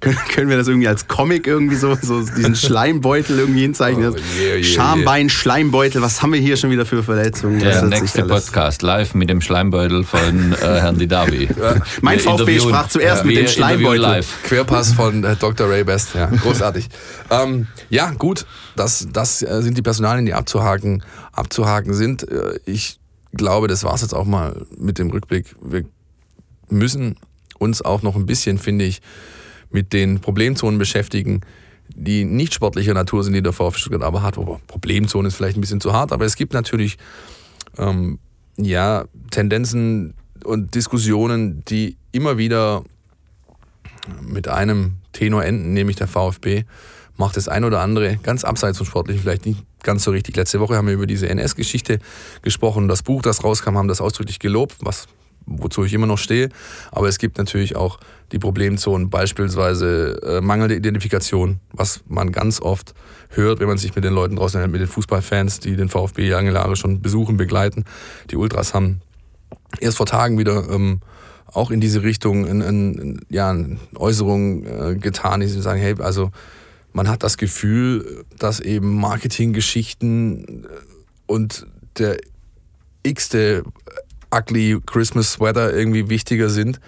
Können wir das irgendwie als Comic irgendwie so, so diesen Schleimbeutel irgendwie hinzeichnen? Oh, yeah, yeah, Schambein, Schleimbeutel, was haben wir hier schon wieder für Verletzungen? Der nächste Podcast live mit dem Schleimbeutel von äh, Herrn Didavi. Ja. mein wir VfB sprach zuerst ja, mit dem Schleimbeutel. Live. Querpass von äh, Dr. Ray Best, ja, großartig. ähm, ja, gut, das, das äh, sind die Personalien, die abzuhaken, abzuhaken sind. Äh, ich glaube, das war es jetzt auch mal mit dem Rückblick. Wir müssen uns auch noch ein bisschen, finde ich, mit den Problemzonen beschäftigen, die nicht sportlicher Natur sind, die der VfB Stuttgart aber hat. Aber Problemzone ist vielleicht ein bisschen zu hart, aber es gibt natürlich ähm, ja, Tendenzen und Diskussionen, die immer wieder mit einem Tenor enden, nämlich der VfB macht das ein oder andere ganz abseits vom Sportlichen vielleicht nicht ganz so richtig. Letzte Woche haben wir über diese NS-Geschichte gesprochen. Das Buch, das rauskam, haben das ausdrücklich gelobt, was wozu ich immer noch stehe. Aber es gibt natürlich auch die Problemzonen, beispielsweise äh, mangelnde Identifikation, was man ganz oft hört, wenn man sich mit den Leuten draußen hält, mit den Fußballfans, die den VfB lange Jahre schon besuchen, begleiten. Die Ultras haben erst vor Tagen wieder ähm, auch in diese Richtung in, in, ja, eine Äußerung äh, getan, die sagen, hey, also man hat das Gefühl, dass eben Marketinggeschichten äh, und der x-te ugly Christmas Sweater irgendwie wichtiger sind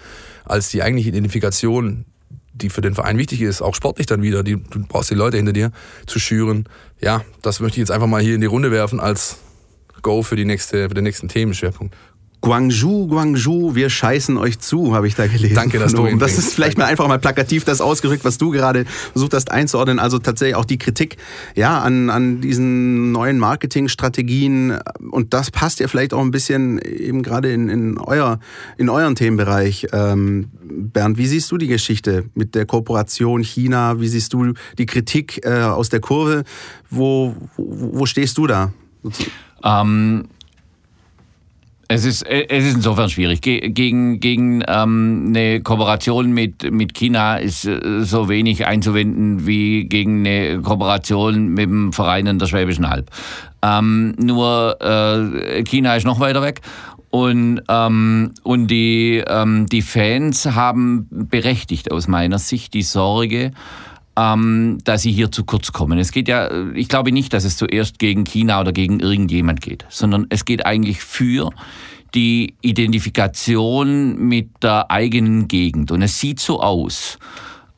als die eigentliche Identifikation, die für den Verein wichtig ist, auch sportlich dann wieder. Die, du brauchst die Leute hinter dir zu schüren. Ja, das möchte ich jetzt einfach mal hier in die Runde werfen als Go für, die nächste, für den nächsten Themenschwerpunkt. Guangzhou, Guangzhou, wir scheißen euch zu, habe ich da gelesen. Danke, dass du Das ist vielleicht Danke. mal einfach mal plakativ das ausgerückt, was du gerade versucht hast einzuordnen. Also tatsächlich auch die Kritik ja, an, an diesen neuen Marketingstrategien. Und das passt ja vielleicht auch ein bisschen eben gerade in, in, euer, in euren Themenbereich. Ähm, Bernd, wie siehst du die Geschichte mit der Kooperation China? Wie siehst du die Kritik äh, aus der Kurve? Wo, wo, wo stehst du da? Ähm Es ist, äh, es ist insofern schwierig. gegen gegen ähm, eine Kooperation mit, mit China ist äh, so wenig einzuwenden wie gegen eine Kooperation mit dem Verein in der Schwäbischen Alb. Ähm, nur äh, China ist noch weiter weg. Und, ähm, und die, ähm, die Fans haben berechtigt aus meiner Sicht die Sorge, ähm, dass sie hier zu kurz kommen. Es geht ja, ich glaube nicht, dass es zuerst gegen China oder gegen irgendjemand geht, sondern es geht eigentlich für die Identifikation mit der eigenen Gegend. Und es sieht so aus,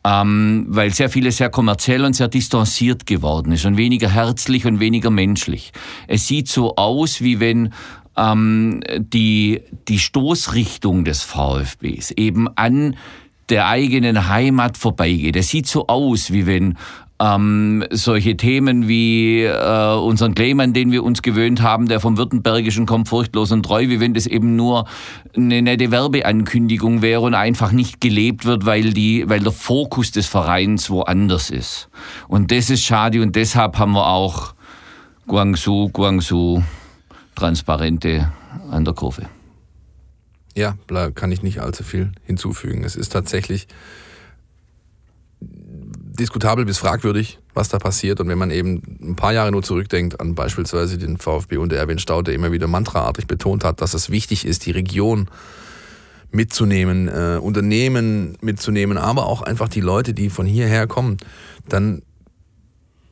ähm, weil sehr vieles sehr kommerziell und sehr distanziert geworden ist und weniger herzlich und weniger menschlich. Es sieht so aus, wie wenn ähm, die, die Stoßrichtung des VfBs eben an der eigenen Heimat vorbeigeht. Es sieht so aus, wie wenn ähm, solche Themen wie äh, unseren Claim, den wir uns gewöhnt haben, der vom Württembergischen kommt furchtlos und treu, wie wenn das eben nur eine nette Werbeankündigung wäre und einfach nicht gelebt wird, weil, die, weil der Fokus des Vereins woanders ist. Und das ist schade und deshalb haben wir auch Guangzhou, Guangzhou, Transparente an der Kurve. Ja, kann ich nicht allzu viel hinzufügen. Es ist tatsächlich diskutabel bis fragwürdig, was da passiert. Und wenn man eben ein paar Jahre nur zurückdenkt an beispielsweise den VfB und der Erwin Stau, der immer wieder mantraartig betont hat, dass es wichtig ist, die Region mitzunehmen, äh, Unternehmen mitzunehmen, aber auch einfach die Leute, die von hierher kommen, dann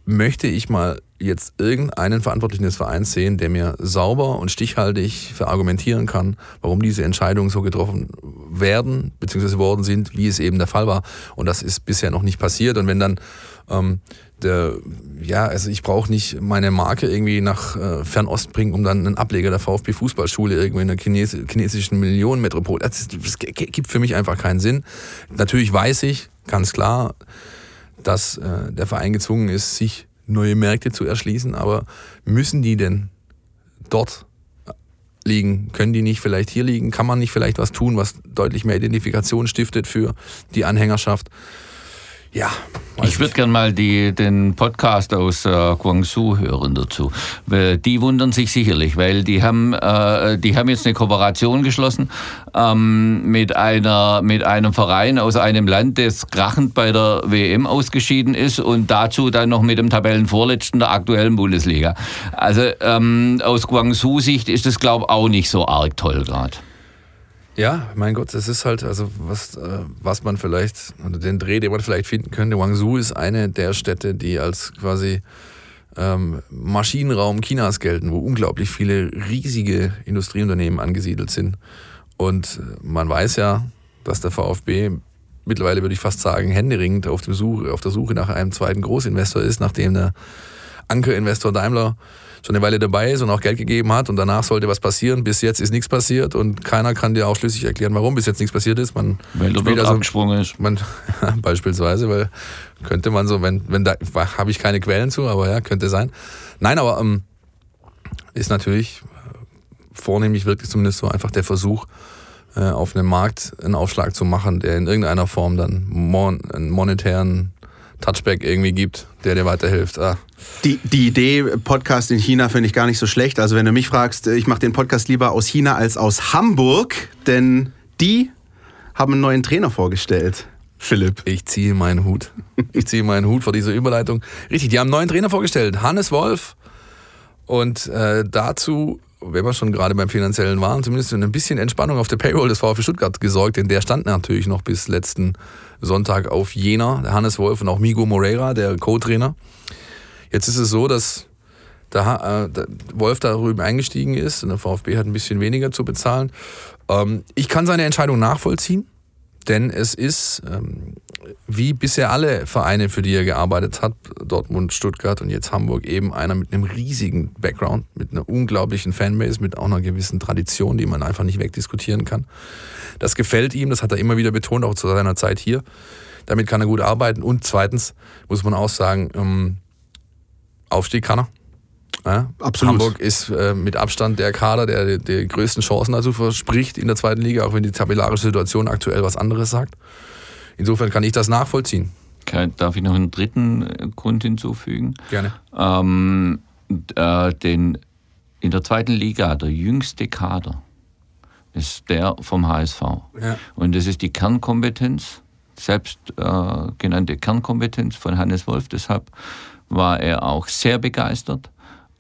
möchte ich mal jetzt irgendeinen Verantwortlichen des Vereins sehen, der mir sauber und stichhaltig verargumentieren kann, warum diese Entscheidungen so getroffen werden, beziehungsweise worden sind, wie es eben der Fall war. Und das ist bisher noch nicht passiert. Und wenn dann ähm, der, ja, also ich brauche nicht meine Marke irgendwie nach äh, Fernost bringen, um dann einen Ableger der VfB Fußballschule irgendwie in der Chines chinesischen Millionenmetropole. Das, das gibt für mich einfach keinen Sinn. Natürlich weiß ich, ganz klar, dass äh, der Verein gezwungen ist, sich neue Märkte zu erschließen, aber müssen die denn dort liegen? Können die nicht vielleicht hier liegen? Kann man nicht vielleicht was tun, was deutlich mehr Identifikation stiftet für die Anhängerschaft? Ja. Ich würde gerne mal die, den Podcast aus äh, Guangzhou hören dazu. Die wundern sich sicherlich, weil die haben, äh, die haben jetzt eine Kooperation geschlossen ähm, mit, einer, mit einem Verein aus einem Land, das krachend bei der WM ausgeschieden ist und dazu dann noch mit dem Tabellenvorletzten der aktuellen Bundesliga. Also ähm, aus Guangzhou-Sicht ist das, glaube ich, auch nicht so arg toll gerade. Ja, mein Gott, es ist halt, also was, äh, was man vielleicht, oder den Dreh, den man vielleicht finden könnte. Guangzhou ist eine der Städte, die als quasi ähm, Maschinenraum Chinas gelten, wo unglaublich viele riesige Industrieunternehmen angesiedelt sind. Und man weiß ja, dass der VfB mittlerweile, würde ich fast sagen, händeringend auf, dem Suche, auf der Suche nach einem zweiten Großinvestor ist, nachdem der Ankerinvestor Daimler schon eine Weile dabei ist und auch Geld gegeben hat und danach sollte was passieren. Bis jetzt ist nichts passiert und keiner kann dir auch schlüssig erklären, warum bis jetzt nichts passiert ist. Man weil Wirt also, abgesprungen ist. Man, beispielsweise, weil könnte man so, wenn, wenn da habe ich keine Quellen zu, aber ja, könnte sein. Nein, aber ähm, ist natürlich vornehmlich wirklich zumindest so einfach der Versuch, äh, auf einem Markt einen Aufschlag zu machen, der in irgendeiner Form dann mon einen monetären Touchback irgendwie gibt, der dir weiterhilft. Ah. Die, die Idee Podcast in China finde ich gar nicht so schlecht. Also wenn du mich fragst, ich mache den Podcast lieber aus China als aus Hamburg, denn die haben einen neuen Trainer vorgestellt. Philipp. Ich ziehe meinen Hut. Ich ziehe meinen Hut vor dieser Überleitung. Richtig, die haben einen neuen Trainer vorgestellt, Hannes Wolf. Und äh, dazu wenn wir schon gerade beim finanziellen waren, zumindest ein bisschen Entspannung auf der Payroll des VfB Stuttgart gesorgt, denn der stand natürlich noch bis letzten Sonntag auf Jena, der Hannes Wolf und auch Migo Moreira, der Co-Trainer. Jetzt ist es so, dass der, äh, Wolf darüber eingestiegen ist und der VfB hat ein bisschen weniger zu bezahlen. Ähm, ich kann seine Entscheidung nachvollziehen, denn es ist ähm, wie bisher alle Vereine, für die er gearbeitet hat, Dortmund, Stuttgart und jetzt Hamburg, eben einer mit einem riesigen Background, mit einer unglaublichen Fanbase, mit auch einer gewissen Tradition, die man einfach nicht wegdiskutieren kann. Das gefällt ihm, das hat er immer wieder betont, auch zu seiner Zeit hier. Damit kann er gut arbeiten. Und zweitens muss man auch sagen, ähm, Aufstieg kann er. Ja, Absolut. Hamburg ist äh, mit Abstand der Kader, der die größten Chancen dazu verspricht in der zweiten Liga, auch wenn die tabellarische Situation aktuell was anderes sagt. Insofern kann ich das nachvollziehen. Darf ich noch einen dritten äh, Grund hinzufügen? Gerne. Ähm, äh, den, in der zweiten Liga, der jüngste Kader ist der vom HSV. Ja. Und das ist die Kernkompetenz, selbst äh, genannte Kernkompetenz von Hannes Wolf. Deshalb war er auch sehr begeistert,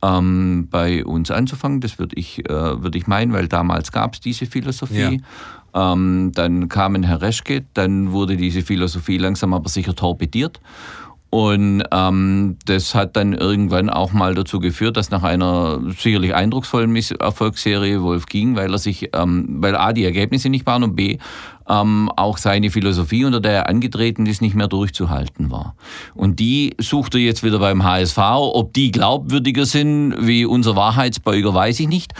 ähm, bei uns anzufangen. Das würde ich, äh, würd ich meinen, weil damals gab es diese Philosophie. Ja. Ähm, dann kam ein Herr Reschke, dann wurde diese Philosophie langsam aber sicher torpediert. Und ähm, das hat dann irgendwann auch mal dazu geführt, dass nach einer sicherlich eindrucksvollen Erfolgsserie Wolf ging, weil er sich, ähm, weil A, die Ergebnisse nicht waren und B, ähm, auch seine Philosophie, unter der er angetreten ist, nicht mehr durchzuhalten war. Und die sucht er jetzt wieder beim HSV. Ob die glaubwürdiger sind wie unser Wahrheitsbeuger, weiß ich nicht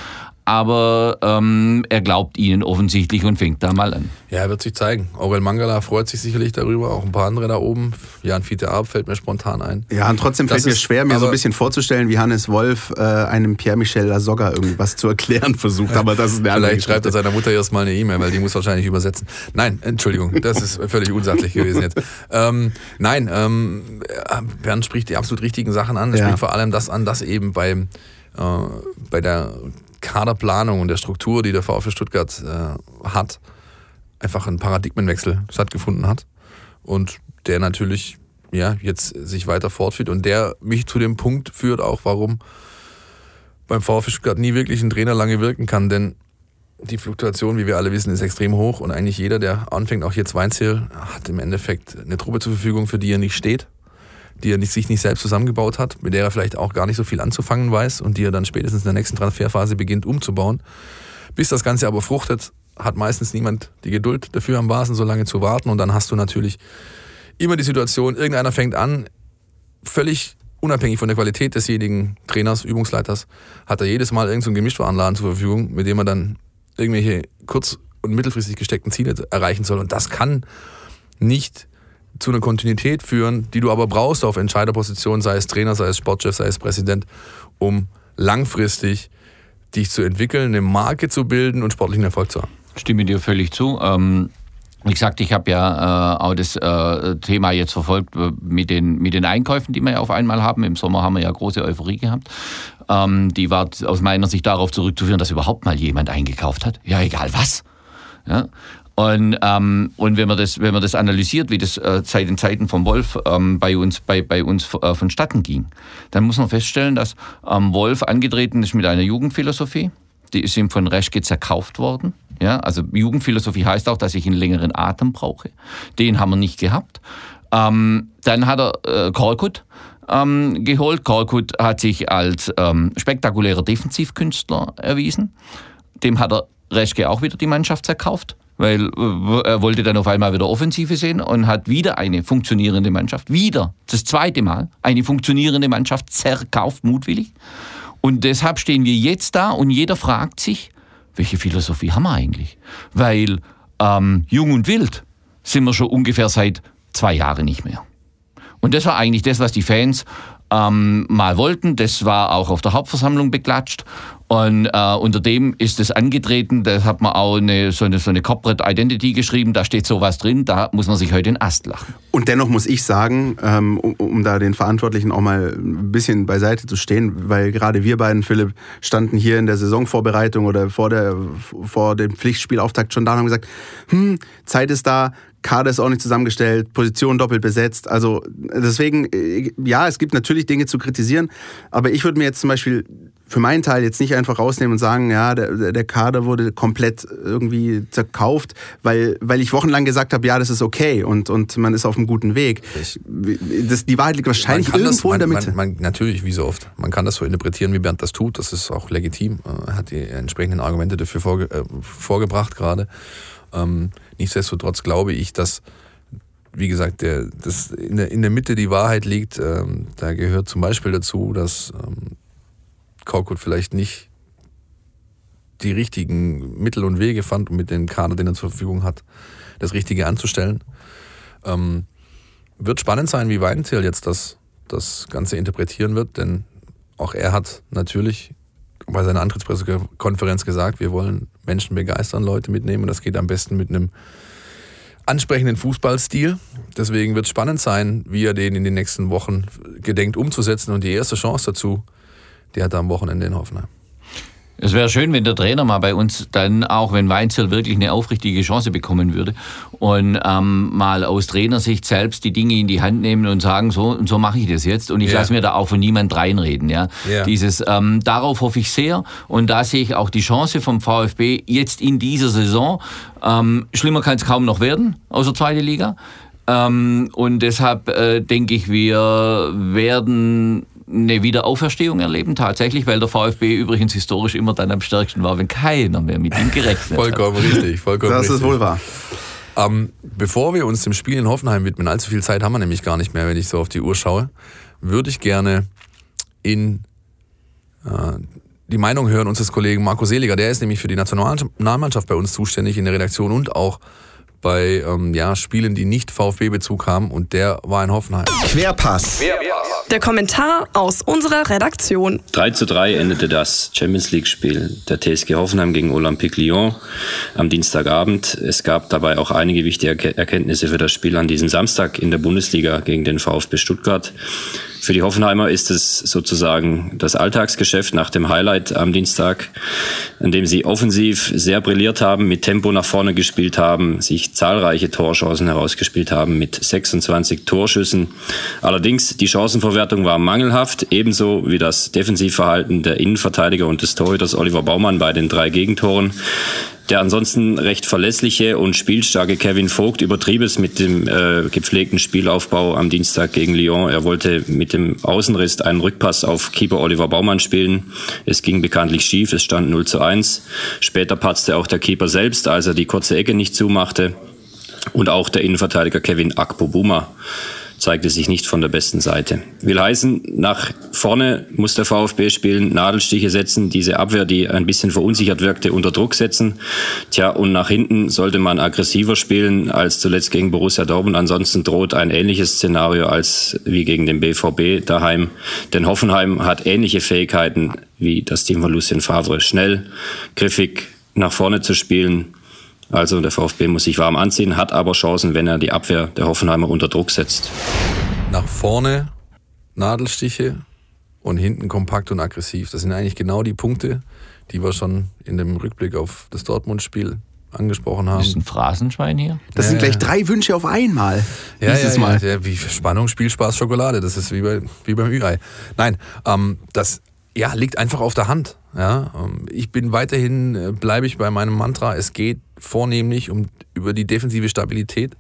aber ähm, er glaubt ihnen offensichtlich und fängt da mal an. Ja, er wird sich zeigen. Aurel Mangala freut sich sicherlich darüber, auch ein paar andere da oben. Jan Fiete Arp fällt mir spontan ein. Ja, und trotzdem das fällt mir schwer, mir so ein bisschen vorzustellen, wie Hannes Wolf äh, einem Pierre-Michel Lasogga irgendwas zu erklären versucht. Aber das ist eine Vielleicht schreibt er seiner Mutter erst mal eine E-Mail, weil die muss wahrscheinlich übersetzen. Nein, Entschuldigung, das ist völlig unsachlich gewesen jetzt. Ähm, nein, ähm, Bernd spricht die absolut richtigen Sachen an. Er ja. spricht vor allem das an, dass eben beim, äh, bei der Kaderplanung und der Struktur, die der VfL Stuttgart äh, hat, einfach ein Paradigmenwechsel stattgefunden hat. Und der natürlich ja, jetzt sich weiter fortführt und der mich zu dem Punkt führt, auch warum beim VfL Stuttgart nie wirklich ein Trainer lange wirken kann, denn die Fluktuation, wie wir alle wissen, ist extrem hoch und eigentlich jeder, der anfängt, auch jetzt Weinziel, hat im Endeffekt eine Truppe zur Verfügung, für die er nicht steht die er nicht, sich nicht selbst zusammengebaut hat, mit der er vielleicht auch gar nicht so viel anzufangen weiß und die er dann spätestens in der nächsten Transferphase beginnt umzubauen. Bis das Ganze aber fruchtet, hat meistens niemand die Geduld dafür am Basen so lange zu warten und dann hast du natürlich immer die Situation, irgendeiner fängt an, völlig unabhängig von der Qualität desjenigen Trainers, Übungsleiters, hat er jedes Mal irgendeinen so Gemischtwarenladen zur Verfügung, mit dem er dann irgendwelche kurz- und mittelfristig gesteckten Ziele erreichen soll. Und das kann nicht zu einer Kontinuität führen, die du aber brauchst auf Entscheiderpositionen, sei es Trainer, sei es Sportchef, sei es Präsident, um langfristig dich zu entwickeln, eine Marke zu bilden und sportlichen Erfolg zu haben. Stimme dir völlig zu. Ähm wie gesagt, ich habe ja äh, auch das äh, Thema jetzt verfolgt äh, mit den, mit den Einkäufen, die wir ja auf einmal haben. Im Sommer haben wir ja große Euphorie gehabt. Ähm, die war aus meiner Sicht darauf zurückzuführen, dass überhaupt mal jemand eingekauft hat. Ja, egal was. Ja? Und, ähm, und wenn, man das, wenn man das analysiert, wie das äh, seit den Zeiten von Wolf ähm, bei uns, bei, bei uns äh, vonstatten ging, dann muss man feststellen, dass ähm, Wolf angetreten ist mit einer Jugendphilosophie. Die ist ihm von Reschke zerkauft worden. Ja, also Jugendphilosophie heißt auch, dass ich einen längeren Atem brauche. Den haben wir nicht gehabt. Ähm, dann hat er äh, Korkut ähm, geholt. Korkut hat sich als ähm, spektakulärer Defensivkünstler erwiesen. Dem hat er Reschke auch wieder die Mannschaft zerkauft weil äh, er wollte dann auf einmal wieder Offensive sehen und hat wieder eine funktionierende Mannschaft, wieder das zweite Mal eine funktionierende Mannschaft zerkauft, mutwillig. Und deshalb stehen wir jetzt da und jeder fragt sich, welche Philosophie haben wir eigentlich? Weil ähm, jung und wild sind wir schon ungefähr seit zwei Jahren nicht mehr. Und das war eigentlich das, was die Fans ähm, mal wollten. Das war auch auf der Hauptversammlung beklatscht. Und äh, unter dem ist es angetreten, da hat man auch eine, so, eine, so eine Corporate Identity geschrieben, da steht sowas drin, da muss man sich heute den Ast lachen. Und dennoch muss ich sagen, ähm, um, um, da den Verantwortlichen auch mal ein bisschen beiseite zu stehen, weil gerade wir beiden, Philipp, standen hier in der Saisonvorbereitung oder vor, der, vor dem Pflichtspielauftakt schon da und haben gesagt, hm, Zeit ist da, Kader ist auch nicht zusammengestellt, Position doppelt besetzt. Also deswegen, äh, ja, es gibt natürlich Dinge zu kritisieren, aber ich würde mir jetzt zum Beispiel für meinen Teil jetzt nicht einfach rausnehmen und sagen, ja, der, der Kader wurde komplett irgendwie zerkauft, weil, weil ich wochenlang gesagt habe, ja, das ist okay und, und man ist auf einem guten Weg. Das, die Wahrheit liegt wahrscheinlich irgendwo das, man, in der Mitte. Man, man, natürlich, wie so oft. Man kann das so interpretieren, wie Bernd das tut. Das ist auch legitim. Er hat die entsprechenden Argumente dafür vorge äh, vorgebracht gerade. Ähm, nichtsdestotrotz glaube ich, dass wie gesagt, der, das in, der, in der Mitte die Wahrheit liegt. Ähm, da gehört zum Beispiel dazu, dass ähm, Korkut vielleicht nicht die richtigen Mittel und Wege fand, um mit dem Kader, den er zur Verfügung hat, das Richtige anzustellen. Ähm, wird spannend sein, wie Weinziel jetzt das, das Ganze interpretieren wird, denn auch er hat natürlich bei seiner Antrittspressekonferenz gesagt, wir wollen Menschen begeistern, Leute mitnehmen. Das geht am besten mit einem ansprechenden Fußballstil. Deswegen wird es spannend sein, wie er den in den nächsten Wochen gedenkt umzusetzen. Und die erste Chance dazu, die hat er am Wochenende in Hoffenheim. Es wäre schön, wenn der Trainer mal bei uns dann, auch wenn Weinzel wirklich eine aufrichtige Chance bekommen würde und ähm, mal aus Trainersicht selbst die Dinge in die Hand nehmen und sagen, so und so mache ich das jetzt und ich Ja. lasse mir da auch von niemand reinreden. Ja? Ja. Dieses, ähm, darauf hoffe ich sehr und da sehe ich auch die Chance vom VfB jetzt in dieser Saison. Ähm, schlimmer kann es kaum noch werden, außer zweite Liga. Ähm, und deshalb äh, denke ich, wir werden eine Wiederauferstehung erleben, tatsächlich, weil der VfB übrigens historisch immer dann am stärksten war, wenn keiner mehr mit ihm gerechnet hat. Vollkommen richtig, vollkommen Das richtig. ist wohl wahr. Ähm, bevor wir uns dem Spiel in Hoffenheim widmen, allzu viel Zeit haben wir nämlich gar nicht mehr, wenn ich so auf die Uhr schaue, würde ich gerne in äh, die Meinung hören unseres Kollegen Marco Seliger. Der ist nämlich für die Nationalmannschaft bei uns zuständig in der Redaktion und auch bei ähm, ja, Spielen, die nicht VfB-Bezug haben. Und der war in Hoffenheim. Querpass. Der Kommentar aus unserer Redaktion. 3 zu 3 endete das Champions League-Spiel der TSG Hoffenheim gegen Olympique Lyon am Dienstagabend. Es gab dabei auch einige wichtige Erke- Erkenntnisse für das Spiel an diesem Samstag in der Bundesliga gegen den VfB Stuttgart. Für die Hoffenheimer ist es sozusagen das Alltagsgeschäft nach dem Highlight am Dienstag, in dem sie offensiv sehr brilliert haben, mit Tempo nach vorne gespielt haben, sich zahlreiche Torchancen herausgespielt haben mit 26 Torschüssen. Allerdings die Chancenverwertung war mangelhaft, ebenso wie das Defensivverhalten der Innenverteidiger und des Torhüters Oliver Baumann bei den drei Gegentoren. Der ansonsten recht verlässliche und spielstarke Kevin Vogt übertrieb es mit dem äh, gepflegten Spielaufbau am Dienstag gegen Lyon. Er wollte mit dem Außenriss einen Rückpass auf Keeper Oliver Baumann spielen. Es ging bekanntlich schief, es stand 0 zu 1. Später patzte auch der Keeper selbst, als er die kurze Ecke nicht zumachte. Und auch der Innenverteidiger Kevin Akpobuma zeigte sich nicht von der besten Seite. Will heißen, nach vorne muss der VfB spielen, Nadelstiche setzen, diese Abwehr, die ein bisschen verunsichert wirkte, unter Druck setzen. Tja, und nach hinten sollte man aggressiver spielen als zuletzt gegen Borussia Dortmund. Ansonsten droht ein ähnliches Szenario als wie gegen den BVB daheim. Denn Hoffenheim hat ähnliche Fähigkeiten wie das Team von Lucien Favre. Schnell, griffig nach vorne zu spielen, also der VfB muss sich warm anziehen, hat aber Chancen, wenn er die Abwehr der Hoffenheimer unter Druck setzt. Nach vorne Nadelstiche und hinten kompakt und aggressiv. Das sind eigentlich genau die Punkte, die wir schon in dem Rückblick auf das Dortmund-Spiel angesprochen haben. Ist ein Phrasenschwein hier? Das sind gleich drei Wünsche auf einmal. Ja, Dieses ja, Mal. ja, ja, wie Spannung, Spielspaß, Schokolade. Das ist wie, bei, wie beim Ü-Ei. Nein, ähm, das ja, liegt einfach auf der Hand. Ja, ähm, ich bin weiterhin, äh, bleibe ich bei meinem Mantra, es geht vornehmlich um über die defensive Stabilität.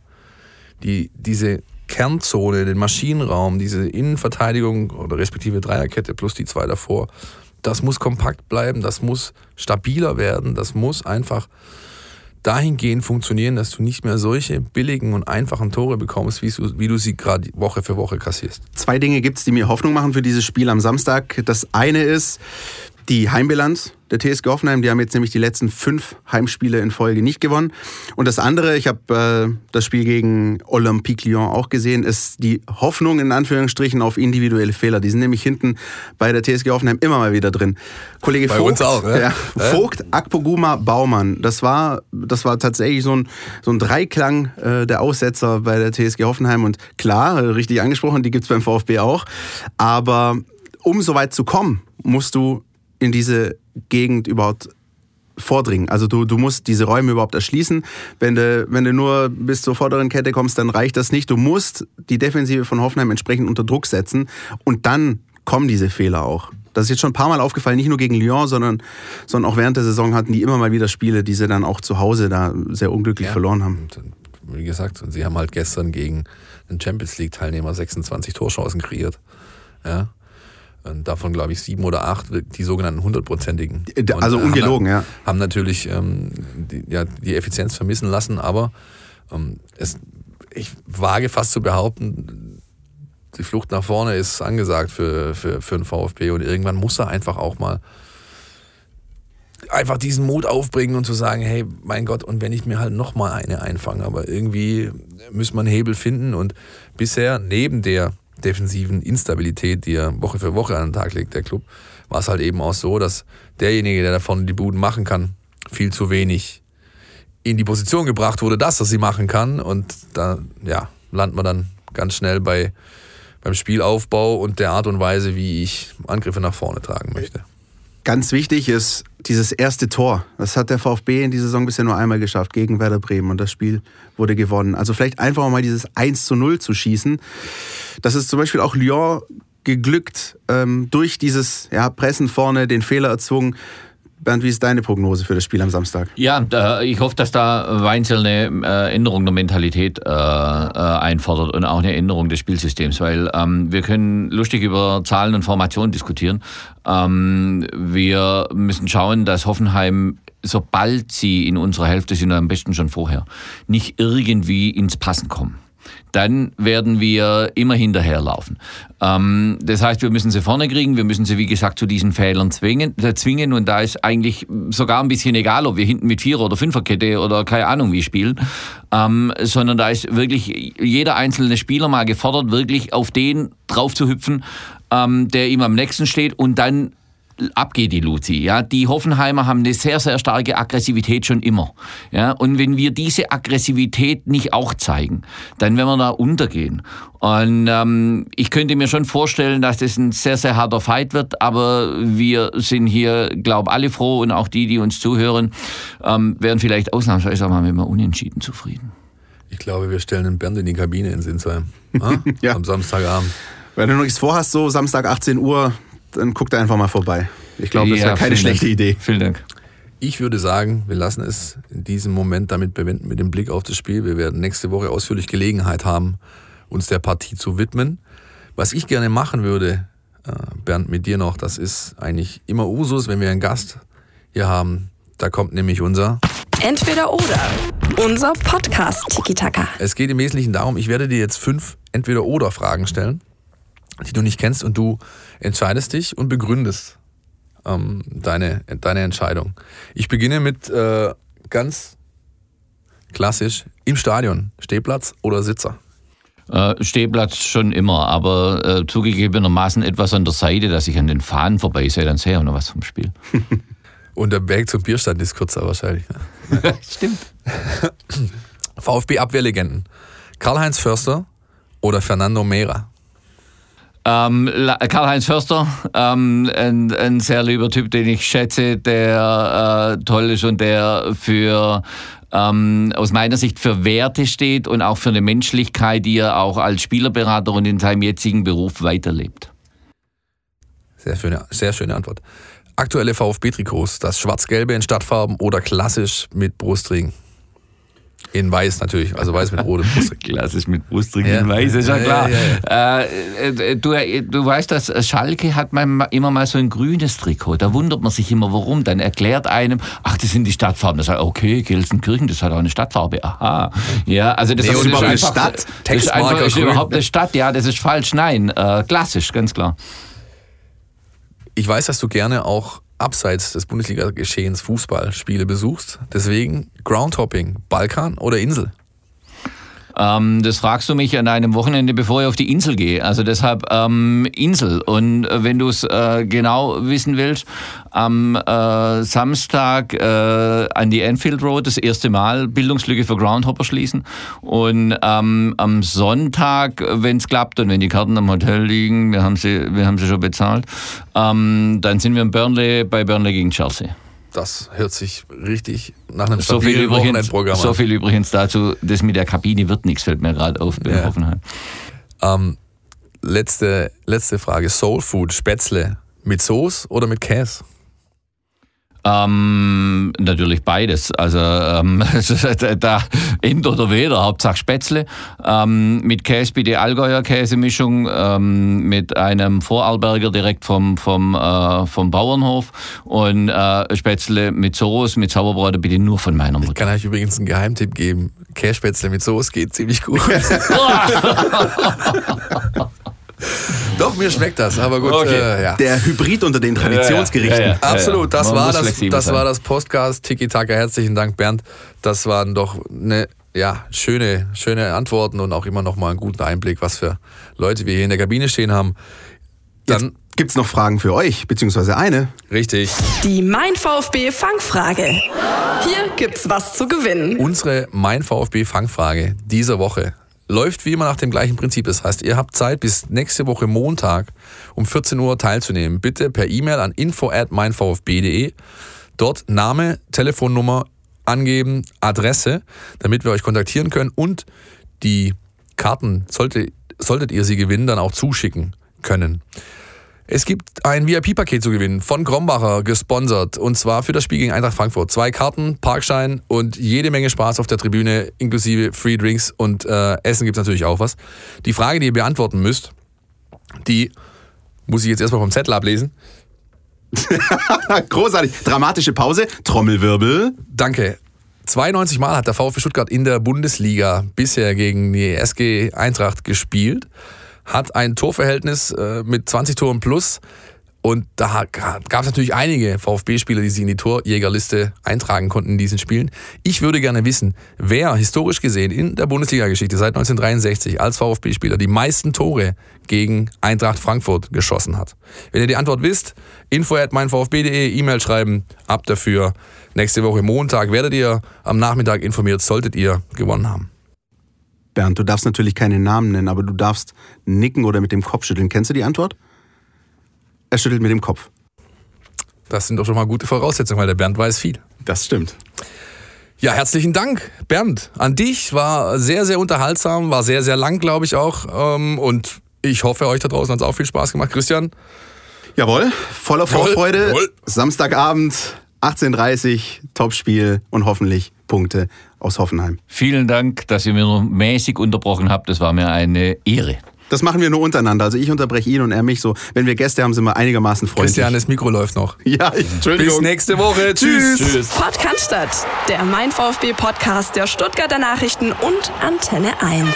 Die, diese Kernzone, den Maschinenraum, diese Innenverteidigung oder respektive Dreierkette plus die zwei davor, das muss kompakt bleiben, das muss stabiler werden, das muss einfach dahingehend funktionieren, dass du nicht mehr solche billigen und einfachen Tore bekommst, wie du, wie du sie gerade Woche für Woche kassierst. Zwei Dinge gibt es, die mir Hoffnung machen für dieses Spiel am Samstag. Das eine ist die Heimbilanz der TSG Hoffenheim. Die haben jetzt nämlich die letzten fünf Heimspiele in Folge nicht gewonnen. Und das andere, ich habe äh, das Spiel gegen Olympique Lyon auch gesehen, ist die Hoffnung in Anführungsstrichen auf individuelle Fehler. Die sind nämlich hinten bei der TSG Hoffenheim immer mal wieder drin. Kollege Bei Vogt, uns auch, ne? ja. Vogt, Akpoguma, Baumann. Das war, das war tatsächlich so ein, so ein Dreiklang äh, der Aussetzer bei der TSG Hoffenheim. Und klar, äh, richtig angesprochen, die gibt's beim VfB auch. Aber um so weit zu kommen, musst du in diese Gegend überhaupt vordringen. Also du, du musst diese Räume überhaupt erschließen. Wenn du, wenn du nur bis zur vorderen Kette kommst, dann reicht das nicht. Du musst die Defensive von Hoffenheim entsprechend unter Druck setzen und dann kommen diese Fehler auch. Das ist jetzt schon ein paar Mal aufgefallen, nicht nur gegen Lyon, sondern, sondern auch während der Saison hatten die immer mal wieder Spiele, die sie dann auch zu Hause da sehr unglücklich Ja. verloren haben. Wie gesagt, sie haben halt gestern gegen einen Champions League-Teilnehmer 26 Torchancen kreiert. Ja. Und davon, glaube ich, sieben oder acht, die sogenannten hundertprozentigen. Und, also äh, haben ungelogen, na- ja. Haben natürlich ähm, die, ja, die Effizienz vermissen lassen, aber ähm, es, ich wage fast zu behaupten, die Flucht nach vorne ist angesagt für, für, für den VfB und irgendwann muss er einfach auch mal einfach diesen Mut aufbringen und zu sagen, hey, mein Gott, und wenn ich mir halt nochmal eine einfange, aber irgendwie muss man Hebel finden und bisher neben der defensiven Instabilität, die er Woche für Woche an den Tag legt, der Club, war es halt eben auch so, dass derjenige, der da vorne die Buden machen kann, viel zu wenig in die Position gebracht wurde, dass er sie machen kann und da, ja, landet man dann ganz schnell bei, beim Spielaufbau und der Art und Weise, wie ich Angriffe nach vorne tragen möchte. Ganz wichtig ist dieses erste Tor, das hat der VfB in dieser Saison bisher nur einmal geschafft, gegen Werder Bremen. Und das Spiel wurde gewonnen. Also vielleicht einfach mal dieses 1 zu 0 zu schießen. Das ist zum Beispiel auch Lyon geglückt, ähm, durch dieses ja, Pressen vorne, den Fehler erzwungen. Bernd, wie ist deine Prognose für das Spiel am Samstag? Ja, ich hoffe, dass da Weinzel eine äh, Änderung der Mentalität äh, äh, einfordert und auch eine Änderung des Spielsystems, weil ähm, wir können lustig über Zahlen und Formationen diskutieren. Ähm, wir müssen schauen, dass Hoffenheim sobald sie in unserer Hälfte sind, am besten schon vorher, nicht irgendwie ins Passen kommen dann werden wir immer hinterherlaufen. Ähm, das heißt, wir müssen sie vorne kriegen, wir müssen sie, wie gesagt, zu diesen Fehlern zwingen, äh, zwingen und da ist eigentlich sogar ein bisschen egal, ob wir hinten mit Vierer- oder Fünferkette oder keine Ahnung wie spielen, ähm, sondern da ist wirklich jeder einzelne Spieler mal gefordert, wirklich auf den drauf zu hüpfen, ähm, der ihm am nächsten steht und dann abgeht die Luzi. Ja, die Hoffenheimer haben eine sehr, sehr starke Aggressivität schon immer. Ja, und wenn wir diese Aggressivität nicht auch zeigen, dann werden wir da untergehen. Und ähm, ich könnte mir schon vorstellen, dass das ein sehr, sehr harter Fight wird, aber wir sind hier, glaube alle froh und auch die, die uns zuhören, ähm, werden vielleicht ausnahmsweise mal mit einem Unentschieden zufrieden. Ich glaube, wir stellen einen Bernd in die Kabine in Sinsheim. Ah? ja. Am Samstagabend. Wenn du noch nichts vorhast, so Samstag 18 Uhr, dann guckt einfach mal vorbei. Ich glaube, das ja, wäre keine schlechte Dank. Idee. Vielen Dank. Ich würde sagen, wir lassen es in diesem Moment damit bewenden, mit dem Blick auf das Spiel. Wir werden nächste Woche ausführlich Gelegenheit haben, uns der Partie zu widmen. Was ich gerne machen würde, äh, Bernd, mit dir noch, das ist eigentlich immer Usus, wenn wir einen Gast hier haben. Da kommt nämlich unser Entweder oder. Unser Podcast Tiki Taka. Es geht im Wesentlichen darum, ich werde dir jetzt fünf Entweder oder Fragen stellen, die du nicht kennst und du entscheidest dich und begründest ähm, deine, deine Entscheidung. Ich beginne mit äh, ganz klassisch im Stadion, Stehplatz oder Sitzer? Äh, Stehplatz schon immer, aber äh, zugegebenermaßen etwas an der Seite, dass ich an den Fahnen vorbei sehe, dann sehe ich auch noch was vom Spiel. Und der Weg zum Bierstand ist kürzer wahrscheinlich. Ne? Stimmt. VfB-Abwehrlegenden. Karl-Heinz Förster oder Fernando Mera? Ähm, Karl-Heinz Förster, ähm, ein, ein, sehr lieber Typ, den ich schätze, der äh, toll ist und der für ähm, aus meiner Sicht für Werte steht und auch für eine Menschlichkeit, die er auch als Spielerberater und in seinem jetzigen Beruf weiterlebt. Sehr schöne, sehr schöne Antwort. Aktuelle VfB-Trikots, das schwarz-gelbe in Stadtfarben oder klassisch mit Brustring? In weiß natürlich, also weiß mit rotem Brustring. Klassisch mit Brustring ja. in weiß, ist ja, ja klar. Ja, äh, du, du weißt, dass Schalke hat man immer mal so ein grünes Trikot. Da wundert man sich immer, warum. Dann erklärt einem, ach, das sind die Stadtfarben. Das sagt, okay, Gelsenkirchen, das hat auch eine Stadtfarbe. Aha. Ja, also das, nee, ist, überhaupt eine Stadt. Das ist, einfach, ist überhaupt eine Stadt. Ja, das ist falsch. Nein, äh, klassisch, ganz klar. Ich weiß, dass du gerne auch abseits des Bundesliga-Geschehens Fußballspiele besuchst. Deswegen Groundhopping, Balkan oder Insel? Ähm, das fragst du mich an einem Wochenende, bevor ich auf die Insel gehe. Also deshalb ähm, Insel. Und äh, wenn du es äh, genau wissen willst, am äh, Samstag äh, an die Enfield Road das erste Mal Bildungslücke für Groundhopper schließen. Und ähm, am Sonntag, wenn es klappt und wenn die Karten am Hotel liegen, wir haben sie, wir haben sie schon bezahlt, ähm, dann sind wir in Burnley bei Burnley gegen Chelsea. Das hört sich richtig nach einem so viel übrigens, an. So viel übrigens dazu, das mit der Kabine wird nichts, fällt mir gerade auf bei ja. Hoffenheim. Ähm, letzte, letzte Frage. Soul Food, Spätzle mit Soße oder mit Käse? Ähm, natürlich beides. Also ähm, da end oder weder, Hauptsache Spätzle. Ähm, mit Käse bitte Allgäuer Käsemischung, ähm, mit einem Vorarlberger direkt vom, vom, äh, vom Bauernhof und äh, Spätzle mit Soße, mit Sauerbraten bitte nur von meiner Mutter. Ich kann euch übrigens einen Geheimtipp geben. Kässpätzle mit Soße geht ziemlich gut. Doch, mir schmeckt das, aber gut. Okay. Äh, ja. Der Hybrid unter den Traditionsgerichten. Ja, ja, Absolut, das, war das, das war das Podcast. Tiki Taka, herzlichen Dank, Bernd. Das waren doch eine ja, schöne, schöne Antworten und auch immer noch mal einen guten Einblick, was für Leute wir hier in der Kabine stehen haben. Dann gibt es noch Fragen für euch, beziehungsweise eine. Richtig. Die Mein VfB Fangfrage. Hier gibt's was zu gewinnen. Unsere Mein VfB Fangfrage dieser Woche läuft wie immer nach dem gleichen Prinzip. Das heißt, ihr habt Zeit bis nächste Woche Montag um 14 Uhr teilzunehmen. Bitte per E-Mail an info at meinvfb.de. Dort Name, Telefonnummer angeben, Adresse, damit wir euch kontaktieren können und die Karten, sollte, solltet ihr sie gewinnen, dann auch zuschicken können. Es gibt ein VIP-Paket zu gewinnen von Grombacher gesponsert und zwar für das Spiel gegen Eintracht Frankfurt. Zwei Karten, Parkschein und jede Menge Spaß auf der Tribüne, inklusive Free Drinks und äh, Essen gibt es natürlich auch was. Die Frage, die ihr beantworten müsst, die muss ich jetzt erstmal vom Zettel ablesen. Großartig. Dramatische Pause. Trommelwirbel. Danke. 92 Mal hat der VfB Stuttgart in der Bundesliga bisher gegen die SG Eintracht gespielt hat ein Torverhältnis äh, mit 20 Toren plus. Und da gab es natürlich einige VfB-Spieler, die sich in die Torjägerliste eintragen konnten in diesen Spielen. Ich würde gerne wissen, wer historisch gesehen in der Bundesliga-Geschichte seit 1963 als VfB-Spieler die meisten Tore gegen Eintracht Frankfurt geschossen hat. Wenn ihr die Antwort wisst, info at meinvfb.de, E-Mail schreiben, ab dafür. Nächste Woche Montag werdet ihr am Nachmittag informiert, solltet ihr gewonnen haben. Bernd, du darfst natürlich keine Namen nennen, aber du darfst nicken oder mit dem Kopf schütteln. Kennst du die Antwort? Er schüttelt mit dem Kopf. Das sind doch schon mal gute Voraussetzungen, weil der Bernd weiß viel. Das stimmt. Ja, herzlichen Dank, Bernd, an dich. War sehr, sehr unterhaltsam, war sehr, sehr lang, glaube ich auch. Ähm, und ich hoffe, euch da draußen hat es auch viel Spaß gemacht. Christian? Jawohl, voller Vorfreude. Jawohl. Samstagabend, 18.30 Uhr, Topspiel und hoffentlich Punkte aus Hoffenheim. Vielen Dank, dass ihr mir nur mäßig unterbrochen habt. Das war mir eine Ehre. Das machen wir nur untereinander. Also ich unterbreche ihn und er mich so. Wenn wir Gäste haben, sind wir einigermaßen freundlich. Christian, das Mikro läuft noch. Ja, Entschuldigung. Bis nächste Woche. Tschüss. Tschüss. Podcast, der Mein VfB Podcast der Stuttgarter Nachrichten und Antenne 1.